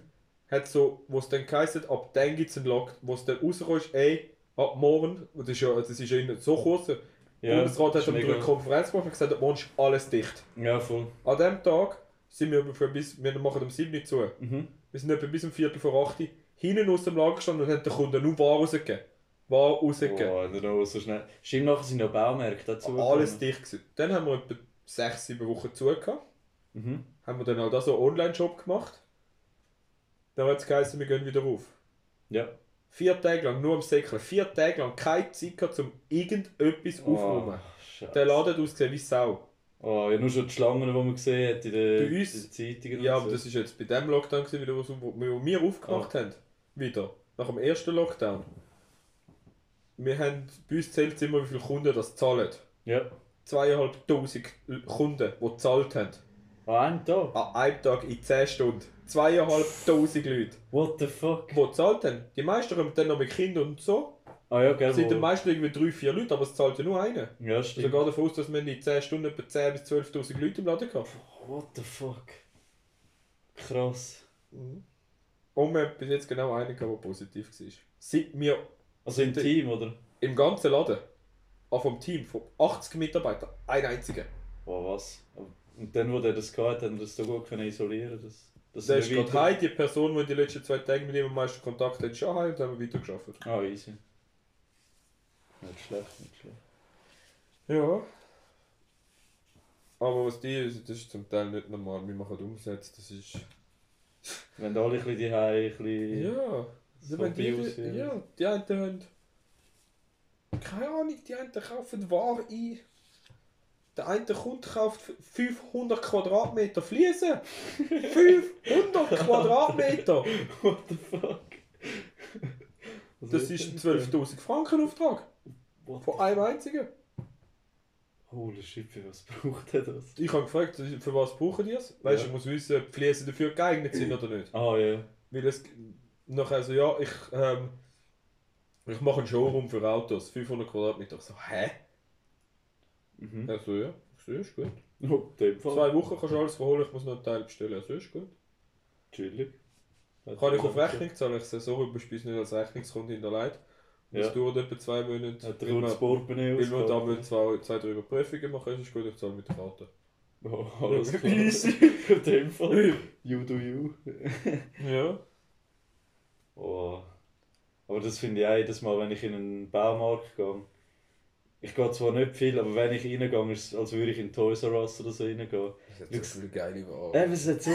hat so, wo es dann geheißen ab dann gibt es einen Lock, wo es dann rausgekommen ist, ey, ab morgen, und das ist ja, das ist ja nicht so kurz, der Bundesrat hat eine mega- Konferenz gemacht und gesagt, morgen ist alles dicht. Ja, voll. An dem Tag sind wir bis, wir machen um 7 Uhr zu. Mhm. Wir sind etwa bis um Viertel vor 8 Uhr hinten aus dem Lager gestanden und haben den Kunden nur Ware rausgegeben. Ware rausgegeben. Oh, der noch so schnell. Stimmt, nachher sind ja Baumärkte dazu. Alles gekommen. dicht gewesen. Dann haben wir etwa 6, 7 Wochen zu gehabt. Mhm. Haben wir dann auch da so einen Online-Shop gemacht. Dann hat es geheißen, wir gehen wieder auf. Ja. Vier Tage lang nur am Säckeln. Vier Tage lang keine Zeit gehabt, um irgendetwas aufzuräumen. Oh, Scheiße. Der Laden hat ausgesehen wie Sau. Oh, ja, nur schon die Schlangen, die man gesehen hat in den, Bei uns? den Zeitungen. Ja, und aber so. das ist jetzt bei dem Lockdown, gewesen, wieder, was wo wir aufgemacht haben. Wieder. Nach dem ersten Lockdown. Wir haben, bei uns zählt es immer, wie viele Kunden das zahlen. Ja. Zweieinhalbtausend Kunden, die gezahlt haben. An einem Tag? An einem Tag in 10 Stunden. Zweieinhalbtausend Leute, What the fuck? die gezahlt haben. Die meisten kommen dann noch mit Kindern und so. Ah ja, gell, Es sind wo- am meisten irgendwie drei, vier Leute, aber es zahlt ja nur einer. Ja, stimmt. geht davon aus, dass wir in 10 Stunden etwa 10 bis 12'000 Leute im Laden hatten. What the fuck? Krass. Und wir haben bis jetzt genau einen gehabt, der positiv war. Seit wir Also im Team, oder? im ganzen Laden, auch vom Team, von 80 Mitarbeitern, ein einziger. Wow, was? Und dann, wo der das gehabt hat, hat er das so gut können isolieren dass, er ist gerade heim, die Person, die in den letzten zwei Tagen mit ihm am meisten Kontakt hat, ist schon heim und haben wir weitergearbeitet. Ah, easy. Nicht schlecht, nicht schlecht. Ja. Aber was die, das ist zum Teil nicht normal. Wir machen Umsätze, das ist. Wenn alle ein bisschen die Hause, ein bisschen... Ja. So wenn die, ja. ja, die einen haben. Keine Ahnung, die einen kaufen Ware ein. Der eine Kunde kauft 500 Quadratmeter Fliesen. 500 Quadratmeter! What the fuck? Was Das ist ein 12.000 Franken Auftrag. What Von einem einzigen. Holy shit, für was braucht er das? Ich habe gefragt, für was brauchen die es? Weißt du, Ja. ich muss wissen, ob die Fliesen dafür geeignet sind oder nicht. Ah ja. Weil es nachher so, ja, ich, ähm, ich mache einen Showroom für Autos, 500 Quadratmeter. Ich so, hä? Mhm. Er so, ja, ich so, ist gut. Oh, in dem Fall. Zwei Wochen kannst du alles verholen, ich muss noch einen Teil bestellen. Ja, so ist gut. Chillig. Kann ich auf Rechnung zahlen? Ich sehe so, bist nicht als Rechnungskunde hinterlegt. Das Ja. dauert etwa zwei Monate. Hat weil kurz wir- Portemonnaie weil wir da zwei, zwei, drei Überprüfungen machen, ist gut, ich zahle mit der Karte. Oh, alles klar. Easy. In dem Fall. You do you. Ja. Oh. Aber das finde ich auch jedes Mal, wenn ich in einen Baumarkt gehe. Ich gehe zwar nicht viel, aber wenn ich reingehe, ist es, als würde ich in Toys R Us oder so reingehen. Das hat so viele geile. Äh, es, hat so,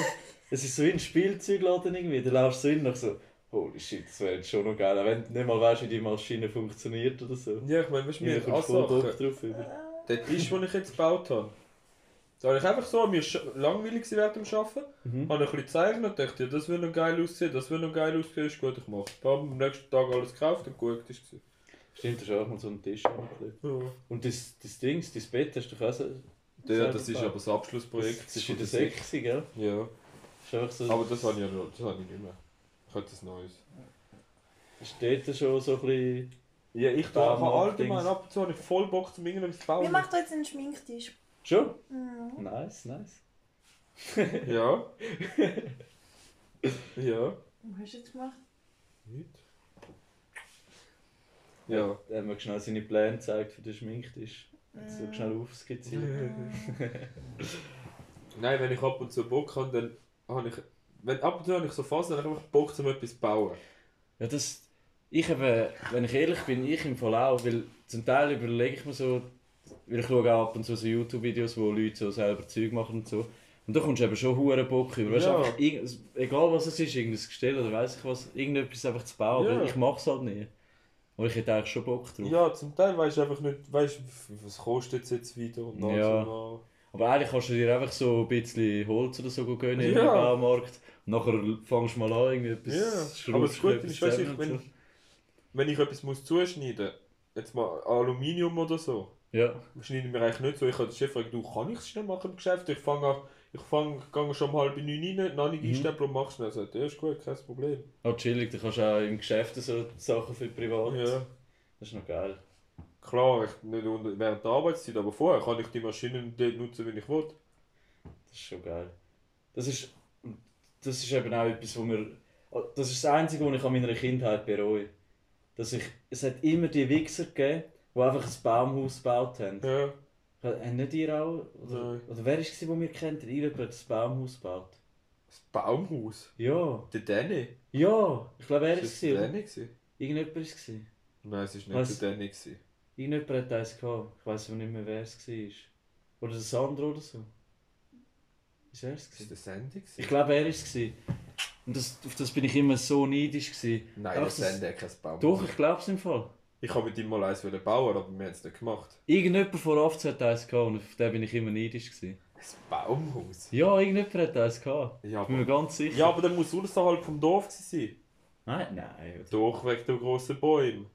es ist so wie ein Spielzeugladen irgendwie. Da laufst du so hin und so, holy shit, das wäre jetzt schon noch geil. Wenn du nicht mal weißt, wie die Maschine funktioniert oder so. Ja, ich meine, weißt du, mir da kommst voll Bock drauf über. Der Tisch, den ich jetzt gebaut habe, da habe ich einfach so, mir langweilig während dem Arbeiten, Mhm. habe ich ein bisschen gezeichnet und dachte, ja, das will noch geil aussehen, das will noch geil aussehen, ist gut, ich mache es. Habe am nächsten Tag alles gekauft und gut ist es. Stimmt, das ist auch mal so ein Tisch. angeklebt. Ja. Und das, das Ding, das Bett hast du doch auch so. Ja, das ist aber das Abschlussprojekt. Das ist in der 6, gell? Ja, so. aber das habe ich ja noch, das habe ich nicht mehr. Ich habe das Neues. steht da schon so ein bisschen. Ja, ich da habe allgemein ab und zu habe ich voll Bock zum irgendwas zu bauen. Wie macht ihr jetzt einen Schminktisch? Schon? Mhm. Nice, nice. Ja. ja. Was hast du jetzt gemacht? Nicht. Ja. Da haben wir schnell seine Pläne gezeigt für den Schminktisch. So Mhm. schnell aufskizziert. Nein, wenn ich ab und zu Bock habe, dann habe ich. Wenn, ab und zu habe ich so Phasen, dann habe ich einfach Bock, um etwas zu bauen. Ja, das. Ich eben, wenn ich ehrlich bin, ich im Fall auch, weil zum Teil überlege ich mir so, weil ich schaue auch ab und zu so YouTube-Videos, wo Leute so selber Zeug machen und so. Und da kommst du eben schon hure Bock über. Weißt, Ja. einfach, egal was es ist, irgendein Gestell oder weiß ich was, irgendetwas einfach zu bauen. Ja. Aber ich mache es halt nicht. Aber ich hätte eigentlich schon Bock drauf. Ja, zum Teil weißt du einfach nicht, weißt, was kostet es jetzt wieder und dann Ja. so Aber eigentlich kannst du dir einfach so ein bisschen Holz oder so gönnen in Ja. den Baumarkt. Und nachher fängst du mal an, irgendwie etwas Ja, schraubst aber das Gute ist, weißt zusammen wenn, und wenn ich etwas muss zuschneiden muss, jetzt mal Aluminium oder so, Ja. schneide ich mir eigentlich nicht so. Ich habe den Chef gefragt, du, kann ich es schnell machen im Geschäft? Ich fange an, ich fange, schon um halb neun rein, noch nicht Mhm. einstempeln und mach schnell. Er sagt, ja, ist gut, kein Problem. Oh, chillig, du kannst auch im Geschäft so Sachen für privat. Ja. Das ist noch geil. Klar, ich, nicht während der Arbeitszeit, aber vorher kann ich die Maschinen dort nutzen, wie ich will. Das ist schon geil. Das ist, das ist eben auch etwas, wo mir. Das ist das Einzige, was ich an meiner Kindheit bereue. Dass ich, es hat immer die Wichser gegeben, die einfach ein Baumhaus gebaut haben. Ja. Haben nicht ihr auch? Oder, Nein. oder wer war es, den wir kennt? Ihr hat ein Baumhaus gebaut. Das Baumhaus. Ja. Der Danny. Ja, ich glaube, er war Ist es. das der? Danny? Irgendjemand war es. Nein, es war nicht Was? der Danny. Irgendjemand hat eins gehabt. Ich weiß aber nicht mehr, wer es war. Oder der Sandro oder so. Ist er es? Ist das der Sandy? Ich glaube, er war es. Und das, auf das bin ich immer so neidisch gewesen. Nein, Ach, das das- Sende hat kein Baum. Doch, ich glaube es im Fall. Ich habe mit ihm mal eins bauen, aber wir haben es nicht gemacht. Irgendjemand vor AFZ hat eins gehabt und auf den bin ich immer neidisch gewesen. Ein Baumhaus? Ja, irgendjemand hat eins gehabt. Ja, Ich bin mir aber, ganz sicher. ja, aber dann muss außerhalb vom Dorf sein. Nein, nein. Doch, wegen der grossen Bäume.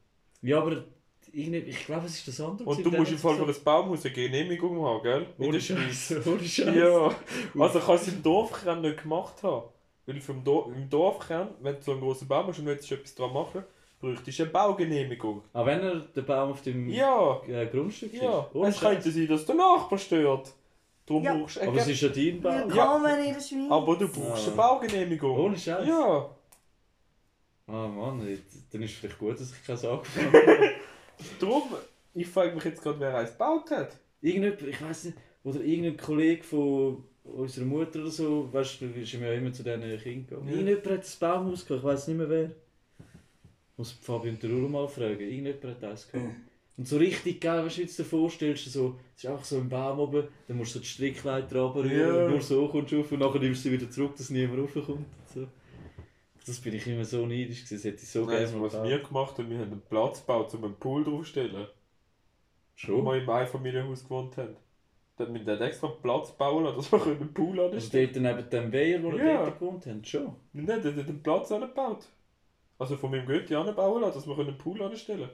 Ja, aber ich glaube, es ist das andere. Und du musst der im Fall für ein Baumhaus eine Genehmigung haben, gell? In Ohne der Schweiz. Ohne Scheiß. Ja, also kannst du im Dorfkern nicht gemacht haben. Weil vom Dor im Dorfkern, wenn du so einen grossen Baum hast und willst etwas dran machen, bräuchtest du eine Baugenehmigung. Auch wenn er den Baum auf dem Ja, äh, Grundstück ja. ist. Ohne Es könnte sein, dass der Nachbar stört. Darum Ja. brauchst du Aber es ist ja dein Baum. Willkommen in der Schweiz. aber du brauchst Ah. eine Baugenehmigung. Ohne Scheiß. Ja. Ah Mann, jetzt- dann ist es vielleicht gut, dass ich keins angefangen habe. Darum, ich frage mich jetzt gerade, wer eins gebaut hat. Irgendjemand, ich weiß nicht, oder irgendein Kollege von unserer Mutter oder so, weißt du, du bist ja immer zu diesen Kindern gegangen. Ja. Irgendjemand hat ein Baumhaus gehabt, ich weiß nicht mehr wer. Muss Fabian und der Rulo mal fragen. Irgendjemand hat eins gehabt. Und so richtig geil, weißt du, wie du dir vorstellst, so, es ist einfach so ein Baum oben, dann musst du so die Strickleiter runterrühren Ja. und nur so kommst du auf und nachher nimmst du sie wieder zurück, dass niemand raufkommt. Und so. Das bin ich immer so neidisch gewesen, das hätte ich so Nein, gerne mal was wir gemacht haben, wir haben einen Platz gebaut, um einen Pool draufzustellen. Wo Schon? wir im Einfamilienhaus gewohnt haben. Dann haben wir dort extra einen Platz bauen lassen, dass wir einen Pool Also anstellen dort neben dem Weiher, wo wir Ja. dort gewohnt haben, schon. können. Nein, der hat einen Platz angebaut. Also von meinem Götti anbauen lassen, dass wir einen Pool anstellen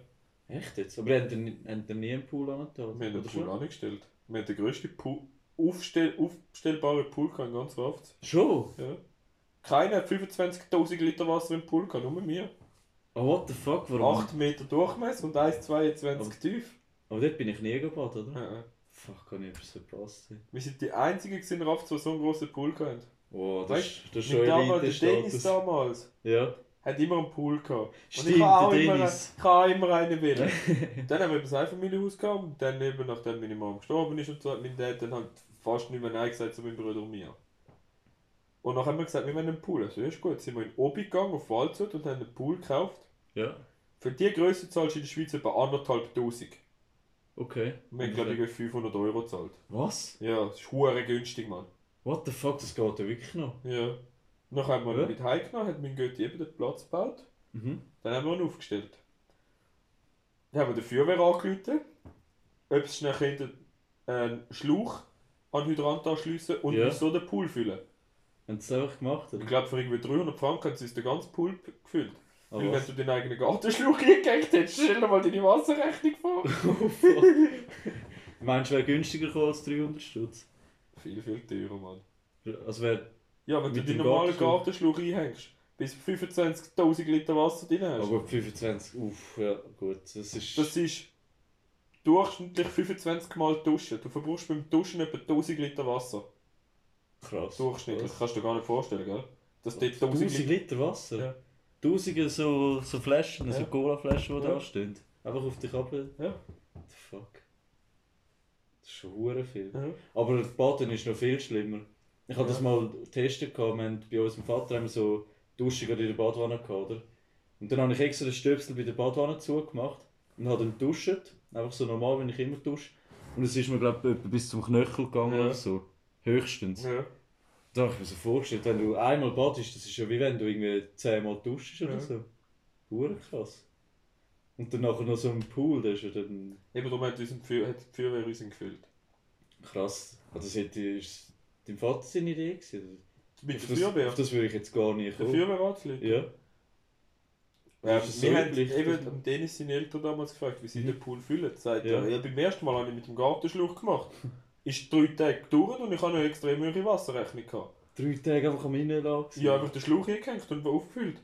können. Echt jetzt? Aber haben ihr, habt ihr nie einen Pool angetan? Wir haben einen Pool angestellt. Wir haben den grössten Pool, aufstell, aufstellbaren Pool in ganz Raft. Schon? Ja. Keiner hat 25.000 Liter Wasser im Pool gehabt, nur wir. Oh, what the fuck, warum? 8 Meter Durchmesser und 1,22 Aber- tief. Aber dort bin ich nie gebadet, oder? Ja. Fuck, kann ich etwas verpasst. haben. Wir sind die einzigen in Raft, die so einen grossen Pool hatten. Oh, das, Weißt ist- das ist Mit schon damals, der Dennis damals Ja. Hat immer einen Pool gehabt. Und Stimmt, ich habe auch immer, auch immer einen wählen. dann haben wir das Einfamilienhaus gehabt und dann eben, nachdem meine Mama gestorben ist und so, hat mein Dad dann halt fast nicht mehr Nein gesagt zu meinem Bruder und mir. Und dann haben wir gesagt, wir wollen einen Pool. Also, ist gut. Sind wir in Obi gegangen, auf Waldshut und haben einen Pool gekauft. Ja. Für die Größe zahlst du in der Schweiz etwa anderthalb Tausend. Okay. Wir haben, glaube ich, 500 Euro gezahlt. Was? Ja, das ist hure günstig, Mann. What the fuck, das geht ja wirklich noch. Ja. Dann haben wir ihn mit heimgenommen, hat mein Götti eben den Platz gebaut. Mhm. Dann haben wir ihn aufgestellt. Dann haben wir die Feuerwehr angerufen, ob es schnell könnte, einen Schlauch an den Hydrant anschliessen und Ja. so den Pool füllen. Haben sie es einfach gemacht? Ich Oder? glaube, für irgendwie 300 Franken haben sie uns den ganzen Pool gefüllt. Ah, Weil wenn du den eigenen Gartenschlauch eingehängt hättest, stell dir mal deine Wasserrechnung vor. Oh. Meinst du, wäre günstiger als 300 Stutz? viel, viel teurer, Mann. Also wäre... Ja, wenn Mit du den dem normalen Gartenschlauch? Gartenschlauch einhängst, bis 25'000 Liter Wasser drin hast. Aber 25, uff, ja gut. Das ist... Das ist durchschnittlich 25 Mal duschen. Du verbrauchst beim Duschen etwa 1000 Liter Wasser. krass. Durchschnittlich. Was? Kannst du dir gar nicht vorstellen, gell? Dass dort 1000 1000 Liter... Liter Wasser? Ja. Tausende so, so Flaschen, so Ja. Cola-Flaschen, die Ja. da stehen. Einfach auf dich ab. What Ja. the fuck? Das ist schon hure viel. Ja. Aber Baden ist noch viel schlimmer. Ich habe das mal getestet, gehabt. wir haben, bei unserem Vater haben wir so Duschen gerade in der Badwanne gehabt, oder? Und dann habe ich extra den Stöpsel bei der Badwanne zugemacht und habe dann duscht. Einfach so normal, wenn ich immer dusche. Und es ist mir, glaube ich, bis zum Knöchel gegangen Ja. oder so. Höchstens. Ja. Da habe ich mir so vorgestellt, wenn du einmal badest, das ist ja wie wenn du irgendwie zehnmal duschst oder Ja. so. Hure krass. Und dann nachher noch so ein Pool, das ist ja dann Eben darum hat, uns ein Feu- hat die Feuerwehr uns gefüllt. krass. Also das hätte, ist dein Vater seine Idee gewesen? Mit Auf der das, Feuerwehr. auf das würde ich jetzt gar Der kommen. Feuerwehr anzulegen. Ja. Ja, wir so haben eben Dennis seine Eltern damals gefragt, wie sie Mhm. den Pool füllen. Sagt Ja. er, ja, beim ersten Mal habe ich mit dem Gartenschlauch gemacht. Ist drei Tage gedauert und ich habe eine extrem hohe Wasserrechnung gehabt. Drei Tage einfach am Innenlagen. Ja, einfach den Schlauch eingehängt und aufgefüllt.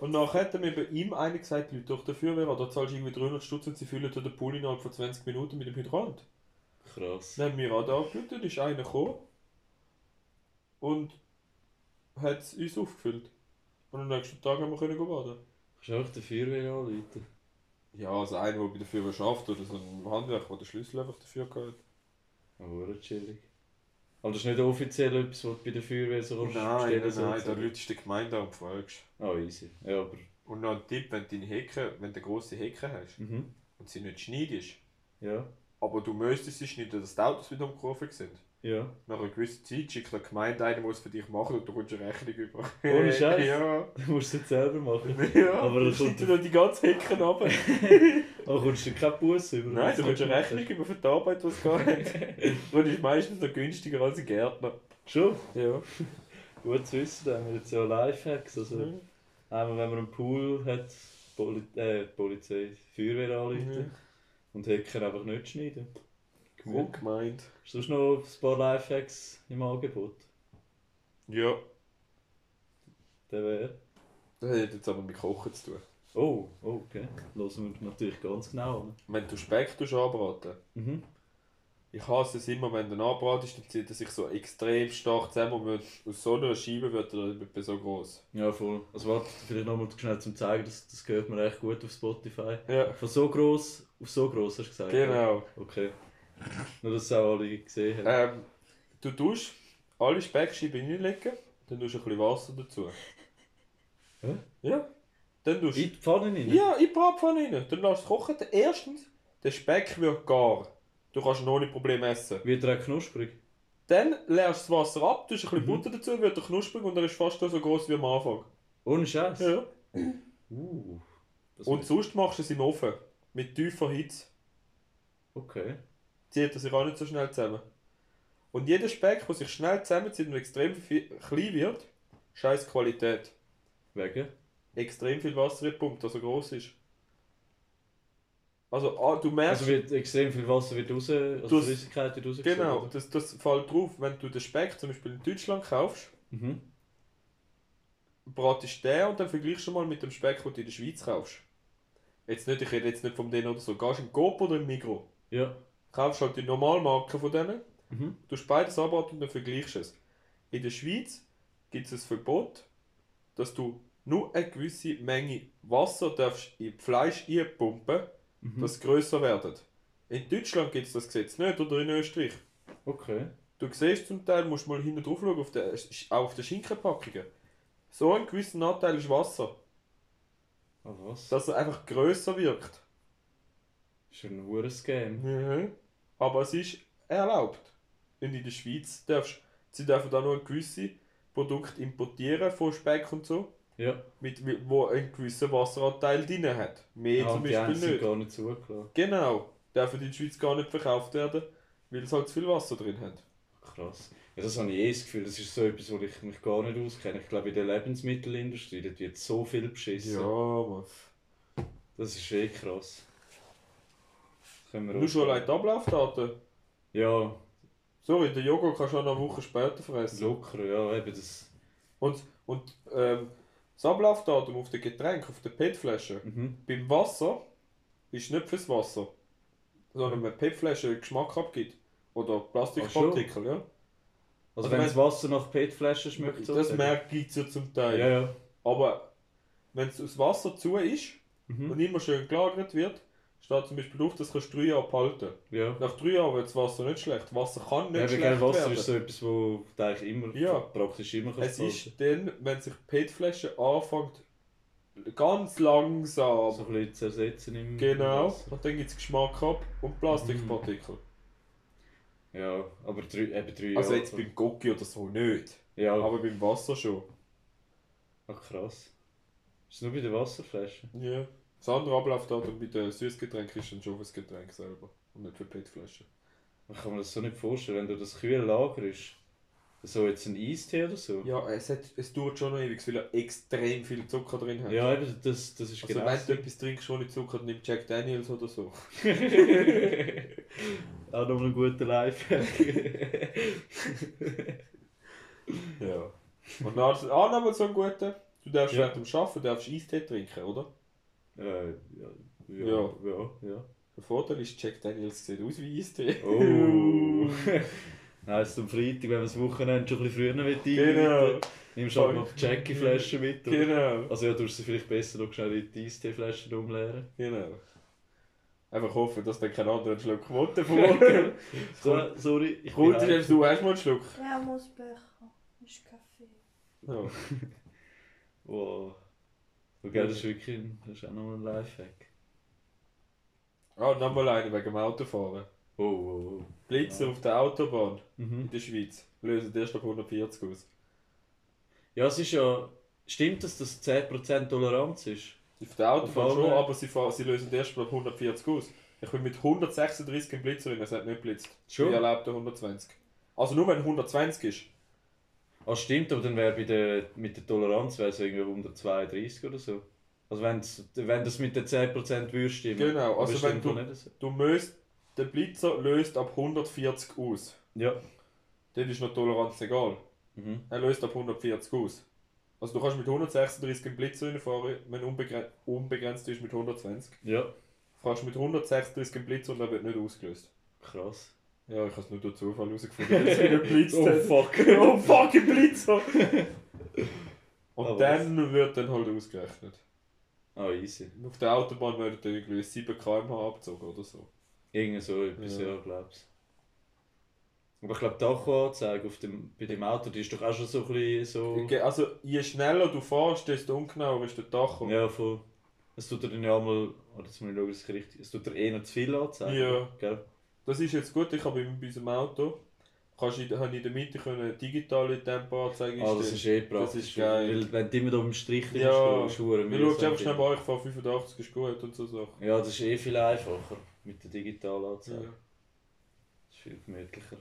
Und nachher hat er mir bei ihm einer gesagt, Leute, durch den Feuerwehr, da zahlst du irgendwie 300 Stutz und sie füllen den Pool innerhalb von 20 Minuten mit dem Hydrant. Krass. Dann haben wir auch da angerufen, ist einer gekommen und hat es uns aufgefüllt. Und am nächsten Tag haben wir können baden. Kannst du auch den Feuerwehr anrufen? Ja, also einer, der bei der Feuerwehr schafft oder so ein Handwerker, der den Schlüssel einfach dafür hat. Oh, hure chillig. Aber das ist nicht offiziell etwas, was du bei der Feuerwehr so kannst Nein, nein, nein, da läutest du die Gemeinde an und fragst. Ah, easy. Ja, aber... Und noch ein Tipp, wenn du deine Hecke, wenn du grosse Hecke hast Mhm. und sie nicht schneidest, Ja. aber du müsstest sie schneiden, dass die Autos wieder am Kurve sind. Ja. Nach einer gewissen Zeit schickt die Gemeinde einen, der es für dich machen und du kommst eine Rechnung über. Ohne Scheiß? Ja. Du musst es jetzt selber machen. ja. Aber du kommt- noch die ganze Hecke runter. Aber kommst du keine Busse über? Nein, du kommst eine Rechnung über für die Arbeit, die es geht. Und ist meistens noch günstiger als ein Gärtner. Schon? Ja. Gut zu wissen, da haben wir jetzt ja Lifehacks. Also, Mhm. einmal, wenn man einen Pool hat, Poli äh, Polizei, Feuerwehr anrufen Mhm. und Hacker einfach nicht schneiden. Gut gemeint. Hast du sonst noch ein paar Lifehacks im Angebot? Ja. Der wäre. Das hat jetzt aber mit Kochen zu tun. Oh, oh, okay. Hören wir natürlich ganz genau an. Wenn du Speck anbraten, Mhm. ich hasse es immer, wenn du anbratest, dann zieht er sich so extrem stark zusammen und wird, aus so einer Scheibe wird er etwa so groß. Ja, voll. Also warte, vielleicht nochmal schnell zum zeigen, das, das hört man echt gut auf Spotify. Ja. Von so gross auf so gross hast du gesagt? Genau. Okay. Nur, dass es auch alle gesehen haben. Ähm, du tust alle Speckscheiben reinlegen, dann tust du ein bisschen Wasser dazu. Hä? Ja. Dann tust In die Pfanne rein? Ja, in die Bratpfanne rein. Dann lässt du es kochen. Erstens, der Speck wird gar. Du kannst ihn ohne Probleme essen. Wird er auch knusprig? Dann leerst du das Wasser ab, tust ein bisschen Mhm. Butter dazu, wird er knusprig und er ist fast so groß wie am Anfang. Ohne Scheiß? Ja. Uh. Und sonst machst du es im Ofen. Mit tiefer Hitze. Okay. Zieht er sich auch nicht so schnell zusammen. Und jeder Speck, der sich schnell zusammenzieht und extrem viel, klein wird, scheiß Qualität. Wegen? Extrem viel Wasser gepumpt, er groß ist. Also, ah, du merkst. Also wird extrem viel Wasser wird raus, also Du hast- Flüssigkeit wird rausgezogen. genau, das, das fällt drauf, wenn du den Speck zum Beispiel in Deutschland kaufst, Mhm. bratest den und dann vergleichst du mal mit dem Speck, den du in der Schweiz kaufst. Jetzt nicht, ich rede jetzt nicht von denen oder so. Gehst in Coop oder im Migro, Ja. Kaufst halt die Normalmarke von denen, Mhm. du beides anbraten und dann vergleichst du es. In der Schweiz gibt es ein Verbot, dass du nur eine gewisse Menge Wasser darfst in Fleisch einpumpen, Mhm. dass es grösser wird. In Deutschland gibt es das Gesetz nicht oder in Österreich. Okay. Du siehst zum Teil, musst mal hinten drauf schauen, auf der, auch auf den Schinkenpackungen. So ein gewisser Anteil ist Wasser, Ah was? dass er einfach grösser wirkt. Das ist ein hoher Scam. Mhm. Aber es ist erlaubt. Und in der Schweiz darfst sie dürfen da nur gewisse Produkte importieren von Speck und so, Ja. mit, wo einen gewissen Wasseranteil drin hat. Mehr Ah, zum die Beispiel sind nicht. gar nicht zugelassen. Genau, dürfen in der Schweiz gar nicht verkauft werden, weil es halt zu viel Wasser drin hat. Krass. Ja, das habe ich eh das Gefühl, das ist so etwas, wo ich mich gar nicht auskenne. Ich glaube, in der Lebensmittelindustrie dort wird so viel beschissen. Mann. Das ist eh krass. Das können wir Nur schon allein die Ablaufdaten. Ja, Sorry, den Joghurt kannst du auch noch eine Woche später fressen. locker, ja, eben das. Und, und ähm, das Ablaufdatum auf den Getränk, auf der PET-Flasche, Mhm. beim Wasser ist nicht fürs Wasser, sondern wenn PET-Flasche Geschmack abgibt. Oder Plastikpartikel, ja. Also, Also wenn das Wasser nach PET-Flaschen schmeckt, Das sozusagen. merkt es ja zum Teil. Ja, ja. Aber wenn es aus Wasser zu ist Mhm. und immer schön gelagert wird, steht zum Beispiel drauf, das kannst du drei Jahre behalten. Ja. Nach drei Jahren wird das Wasser nicht schlecht. Wasser kann nicht Ja, schlecht gell, Wasser werden. ist so etwas, wo du eigentlich immer, Ja. praktisch immer Es kannst ist dann, wenn sich die PET-Flasche anfängt, ganz langsam. so ein bisschen zu ersetzen im Genau. Wasser. Und dann gibt es Geschmack ab und Plastikpartikel. Ja, aber drei, eben drei Also Jahre. jetzt beim Gocki oder so nicht. Ja, Aber beim Wasser schon. ach krass. Ist es nur bei der Wasserflasche? Ja. Das andere Ablaufdatum bei den Süßgetränken ist dann schon fürs Getränk selber. Und nicht für PET-Flaschen. Ich kann mir das so nicht vorstellen, wenn du das kühl lagerst. So jetzt ein Eistee oder so. Ja, es, hat, es dauert schon noch ewig, weil er extrem viel Zucker drin hat. Ja, eben, das, das ist Also genau wenn das du etwas trinkst ohne Zucker, nimm Jack Daniels oder so. Auch noch ein guter Lifehack. Ja. Und dann ah, noch mal so einen guten. Du darfst Ja. während dem Arbeiten darfst Eistee trinken, oder? Äh, ja, ja, Ja. ja, ja. Der Vorteil ist, Jack Daniels sieht aus wie Eistee. Oh. Heisst am Freitag, wenn man das Wochenende schon ein bisschen früher will, Genau. nimmst du halt noch die Jackie-Flasche mit. Oder? Genau. Also ja, du sie vielleicht besser noch schnell in die Eistee-Flaschen umleeren. Genau. Einfach hoffen, dass dann kein anderer einen Schluck Quote verwirrt. So, sorry, ich Gut, bin du hast mal einen Schluck. Thermosbecher. ist Kaffee. Ja. Wow. Gell, das ist wirklich ein, das ist auch noch ein Lifehack. Ah, nochmal einen wegen dem Autofahren. Oh, oh, oh. Blitzer auf der Autobahn Mhm. in der Schweiz lösen erst ab 140 aus. Ja, es ist ja... Stimmt es, dass 10% Toleranz ist? Auf der Autobahn Auf schon, alle- aber sie, fahren, sie lösen erst ab 140 aus. Ich bin mit 136 im Blitzer rein, es hat nicht blitzt. Schon? Ich erlaubte 120. Also nur wenn 120 ist. Ah, stimmt, aber dann wäre bei der, mit der Toleranz wäre es irgendwie 132 oder so. Also wenn's, wenn das mit den 10% würde stimmen. Genau, also wenn du- so. Du müsst, der Blitzer löst ab 140 aus. Ja. Dann ist noch die Toleranz egal. Mhm. Er löst ab 140 aus. Also du kannst mit 136 im Blitzer reinfahren, wenn unbegrenzt, unbegrenzt ist mit 120. Ja. Fahrst mit 136 im Blitzer und er wird nicht ausgelöst. Krass. Ja, ich habe es nur durch Zufall herausgefunden, dass es nicht blitzt Oh fuck. oh fuck, im Blitzer! Und Aber dann wird dann halt ausgerechnet. Ah, easy. Auf der Autobahn werden dann irgendwie 7 km/h abgezogen oder so. Irgendwie so etwas, Ja. ja, glaub's. Aber ich glaube, die Tachoanzeige auf dem, bei dem Auto, die ist doch auch schon so ein bisschen so... Also je schneller du fährst, desto ungenauer ist der Tacho. Ja, voll. Es tut dir dann ja einmal... Oder jetzt muss ich schauen, dass es richtig Es tut dir eh noch zu viel anzeigen. Ja. Gell? Das ist jetzt gut, ich habe bei unserem Auto kannst habe ich in der Mitte können digitale Tempoanzeige Ah, das ist eh Das praktisch. ist geil. Weil wenn du immer da im Strich Ja, ist, verdammt Wir schauen einfach schnell bei, ich fahre 85, ist gut und so Sachen. Ja, das ist eh viel einfacher mit der digitalen Anzeige. Ja. Das ist viel gemütlicher.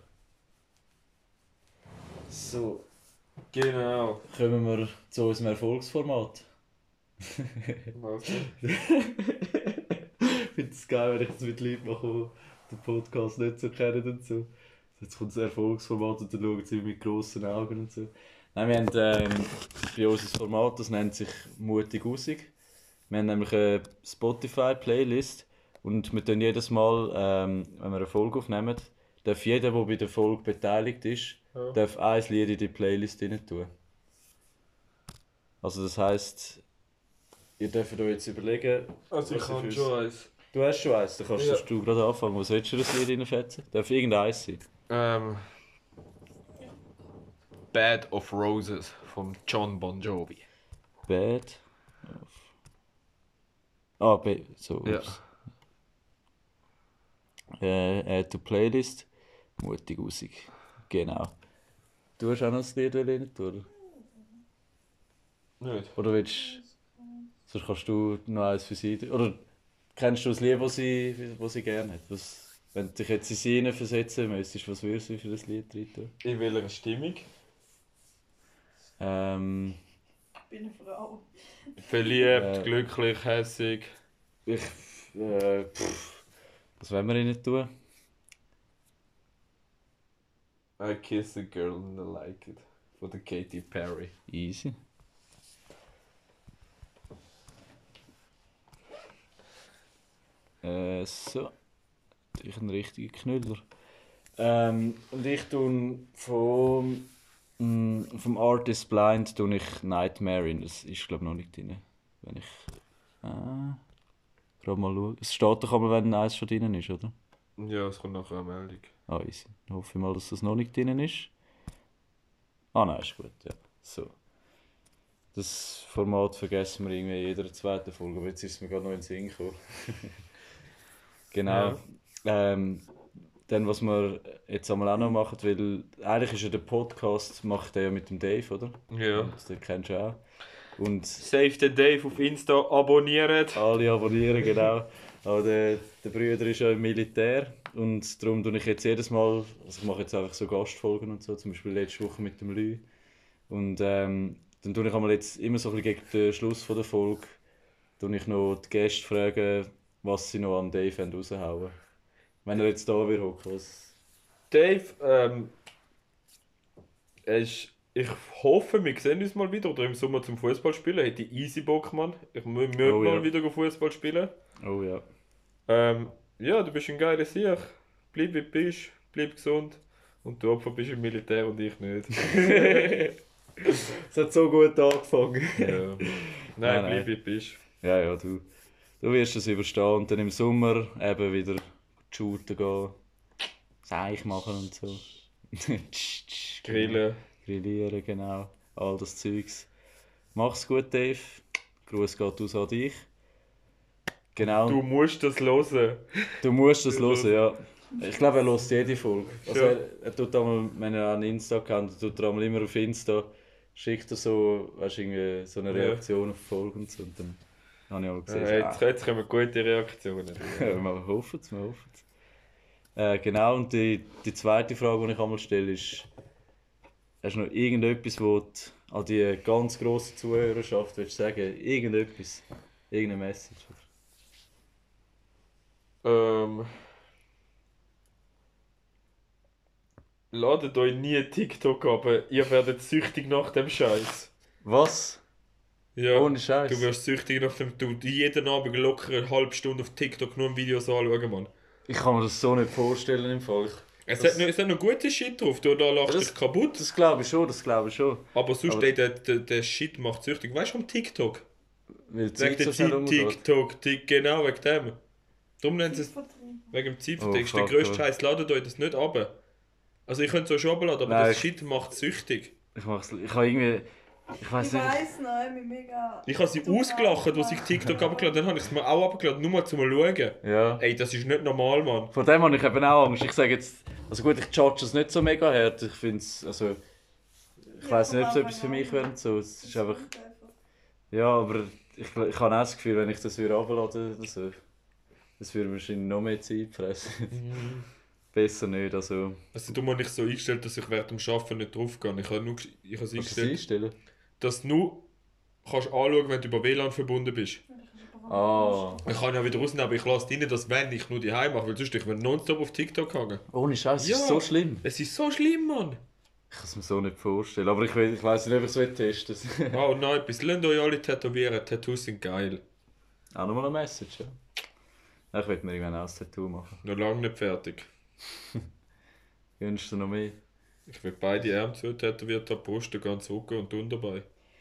So, Genau. kommen wir zu unserem Erfolgsformat. Was? ich finde es geil, wenn ich das mit Leuten mache, den Podcast nicht so kennen und so. Jetzt kommt das Erfolgsformat und dann schauen sie mit grossen Augen und so. Nein, wir haben ähm, bei uns ein Format, das nennt sich Mutig Usig. Wir haben nämlich eine Spotify-Playlist und wir tun jedes Mal, ähm, wenn wir eine Folge aufnehmen, darf jeder, der bei der Folge beteiligt ist, Ja. darf ein Lied in die Playlist rein tun. Also das heisst, ihr dürft euch jetzt überlegen, Also ich fürs- schon eins. Du hast schon eins, dann kannst Ja. du gerade anfangen. Was willst du das Lied reinfetzen? Darf irgendeins sein? Ähm. Bad of Roses von John Bon Jovi. Bad. Of... Ah, ba so. Ja. Äh, add to Playlist. Mutig Musik. Genau. Du hast auch noch ein Lied rein oder? Nicht? Oder willst Sonst kannst du noch eins für sie. Oder kennst du das Lied, das sie, was sie gerne hat? Was, wenn du dich jetzt in sie versetzen müsstest, was würdest du für das Lied rein? In welcher Stimmung? Ähm, Ich bin eine Frau. Verliebt, Äh. glücklich, hässig. ich. Äh, pff, was wollen wir ihnen tun? I kiss a girl and I like it. Von der Katy Perry. Easy. Äh, so. Ich ein richtiger Knüller. Ähm, und ich tue vom, mm, vom Artist Blind tue ich Nightmare in. Das ist glaube ich noch nicht drin. Wenn ich. Ah, gerade mal schauen. Es steht doch aber, wenn eins schon drin ist, oder? Ja, es kommt nachher eine Meldung. Ah, easy. Dann hoffe ich mal, dass das noch nicht drin ist. Ah, nein, ist gut, ja. So. Das Format vergessen wir irgendwie in jeder zweiten Folge, aber jetzt ist es mir gerade noch in den Sinn gekommen. genau. Ähm, dann, was wir jetzt einmal auch noch machen, weil eigentlich ist ja der Podcast, macht der ja mit dem Dave, oder? Ja. Das kennst du auch. Und Save the Dave auf Insta, abonniert. alle abonnieren, genau. Aber der, der Brüder ist ja im Militär und darum tue ich jetzt jedes Mal, also ich mache jetzt einfach so Gastfolgen und so, zum Beispiel letzte Woche mit dem Lü. Und ähm, dann tue ich einmal jetzt immer so ein bisschen gegen den Schluss von der Folge, tue ich noch die Gäste fragen, was sie noch an Dave wollen raushauen Wenn er jetzt da wird hocken, was... Dave, ähm, ist, ich hoffe, wir sehen uns mal wieder oder im Sommer zum Fußball spielen. Hätte ich easy Bock, Mann. Ich mü Oh, mal ja. wieder Fußball spielen. Oh ja. Ähm, ja, du bist ein geiler Sieg. Bleib wie du bist, bleib gesund. Und du Opfer bist im Militär und ich nicht. Es hat so gut angefangen. ja. Nein, Nein, nein. bleib wie du bist. Ja, ja, du, du wirst es überstehen und dann im Sommer eben wieder shooten gehen, Seich machen und so. Grillen. Grillieren, genau. All das Zeugs. Mach's gut, Dave. Gruß geht aus an dich. Genau, Du du, musst das hören. musst das hören, ja. Ich glaube, er hört jede Folge. Also Ja. er, er tut einmal, wenn er einen Insta-Account hat, tut er einmal immer auf Insta, schickt er so, weißt, irgendwie so eine Ja. Reaktion auf die Folge und so. Und dann habe ich auch gesehen, Äh, ah, jetzt, jetzt kommen gute Reaktionen. Ja, wir hoffen es, wir hoffen es. Äh, genau, und die, die zweite Frage, die ich einmal stelle, ist: Hast du noch irgendetwas, wo du an die ganz grosse Zuhörerschaft willst sagen Irgendetwas? Irgendeine Message? Ähm. Ladet euch nie TikTok ab, ihr werdet süchtig nach dem Scheiß. Was? Ja, Ohne Scheiß. du wirst süchtig nach dem. Du jeden Abend locker eine halbe Stunde auf TikTok nur Videos anschauen, Mann. Ich kann mir das so nicht vorstellen im Fall. Ich, Es, Das- hat, noch, es hat noch gute Shit drauf, du da lachst Das- dich kaputt. das glaube ich schon, das glaube ich schon. Aber sonst, Aber- der, der, der Shit macht süchtig. Weißt du, vom TikTok? Weil die Wegen der Zeit. TikTok, Tik, genau, wegen dem. Darum nennen sie es wegen dem Zeitvertext. Oh, der grösste ja. Scheiß, ladet euch das nicht ab. Also, ich könnte es auch schon abladen, aber Nein, das Shit macht süchtig. Ich mach's. Ich habe irgendwie. Ich weiß Ich nicht. weiss noch, ich bin mega... Ich habe sie ausgelacht, als ich TikTok abgeladen habe. Dann habe ich es mir auch abgeladen, nur mal zum Schauen. Ja. Ey, das ist nicht normal, Mann. Vor dem habe ich eben auch Angst. Ich sage jetzt. Also gut, ich judge es nicht so mega hart. Ich finde es. Also. Ich weiß nicht, ob es etwas für mich wäre. und So. Es ist einfach. Ja, aber ich, ich habe auch das Gefühl, wenn ich das wieder runterladen würde, so, das würde wahrscheinlich noch mehr Zeit fressen. Besser nicht. Also. Also, du hast nicht so eingestellt, dass ich während dem Arbeiten nicht draufgehe. Ich habe nur ich habe es eingestellt, einstellen? Dass du nur kannst anschauen, wenn du über WLAN verbunden bist. Ah. Ich kann ja wieder rausnehmen, aber ich lasse rein, dass wenn ich nur die Heim mache, weil sonst ich will nonstop auf TikTok hängen. Ohne Scheiß, Ja. ist so schlimm. Es ist so schlimm, Mann. Ich kann es mir so nicht vorstellen. Aber ich, will, ich weiß nicht, ob ich es testen will. Oh nein, etwas. Lasst euch alle tätowieren. Tattoos sind geil. auch nochmal eine Message, ja. Ich will mir irgendwann auch ein Tattoo machen. Noch lange nicht fertig. Wünschst du noch mehr? Ich will beide Arme zu tätowiert haben, Brust, ganz Rücken und unten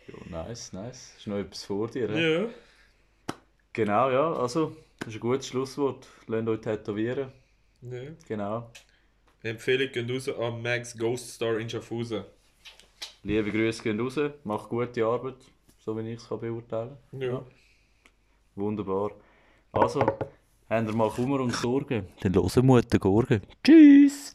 Ja, nice, nice. Ist noch etwas vor dir, ja? Ja. Genau, ja. Also, das ist ein gutes Schlusswort. Lasst euch tätowieren. ja. Genau. Empfehlung geht raus an Max Ghost Star in Schaffhausen. Liebe Grüße gehen raus. Mach gute Arbeit, so wie ich es kann beurteilen Ja. Wunderbar. Also, habt ihr mal Kummer und Sorgen? Dann hören Mutter Gorgen. Tschüss!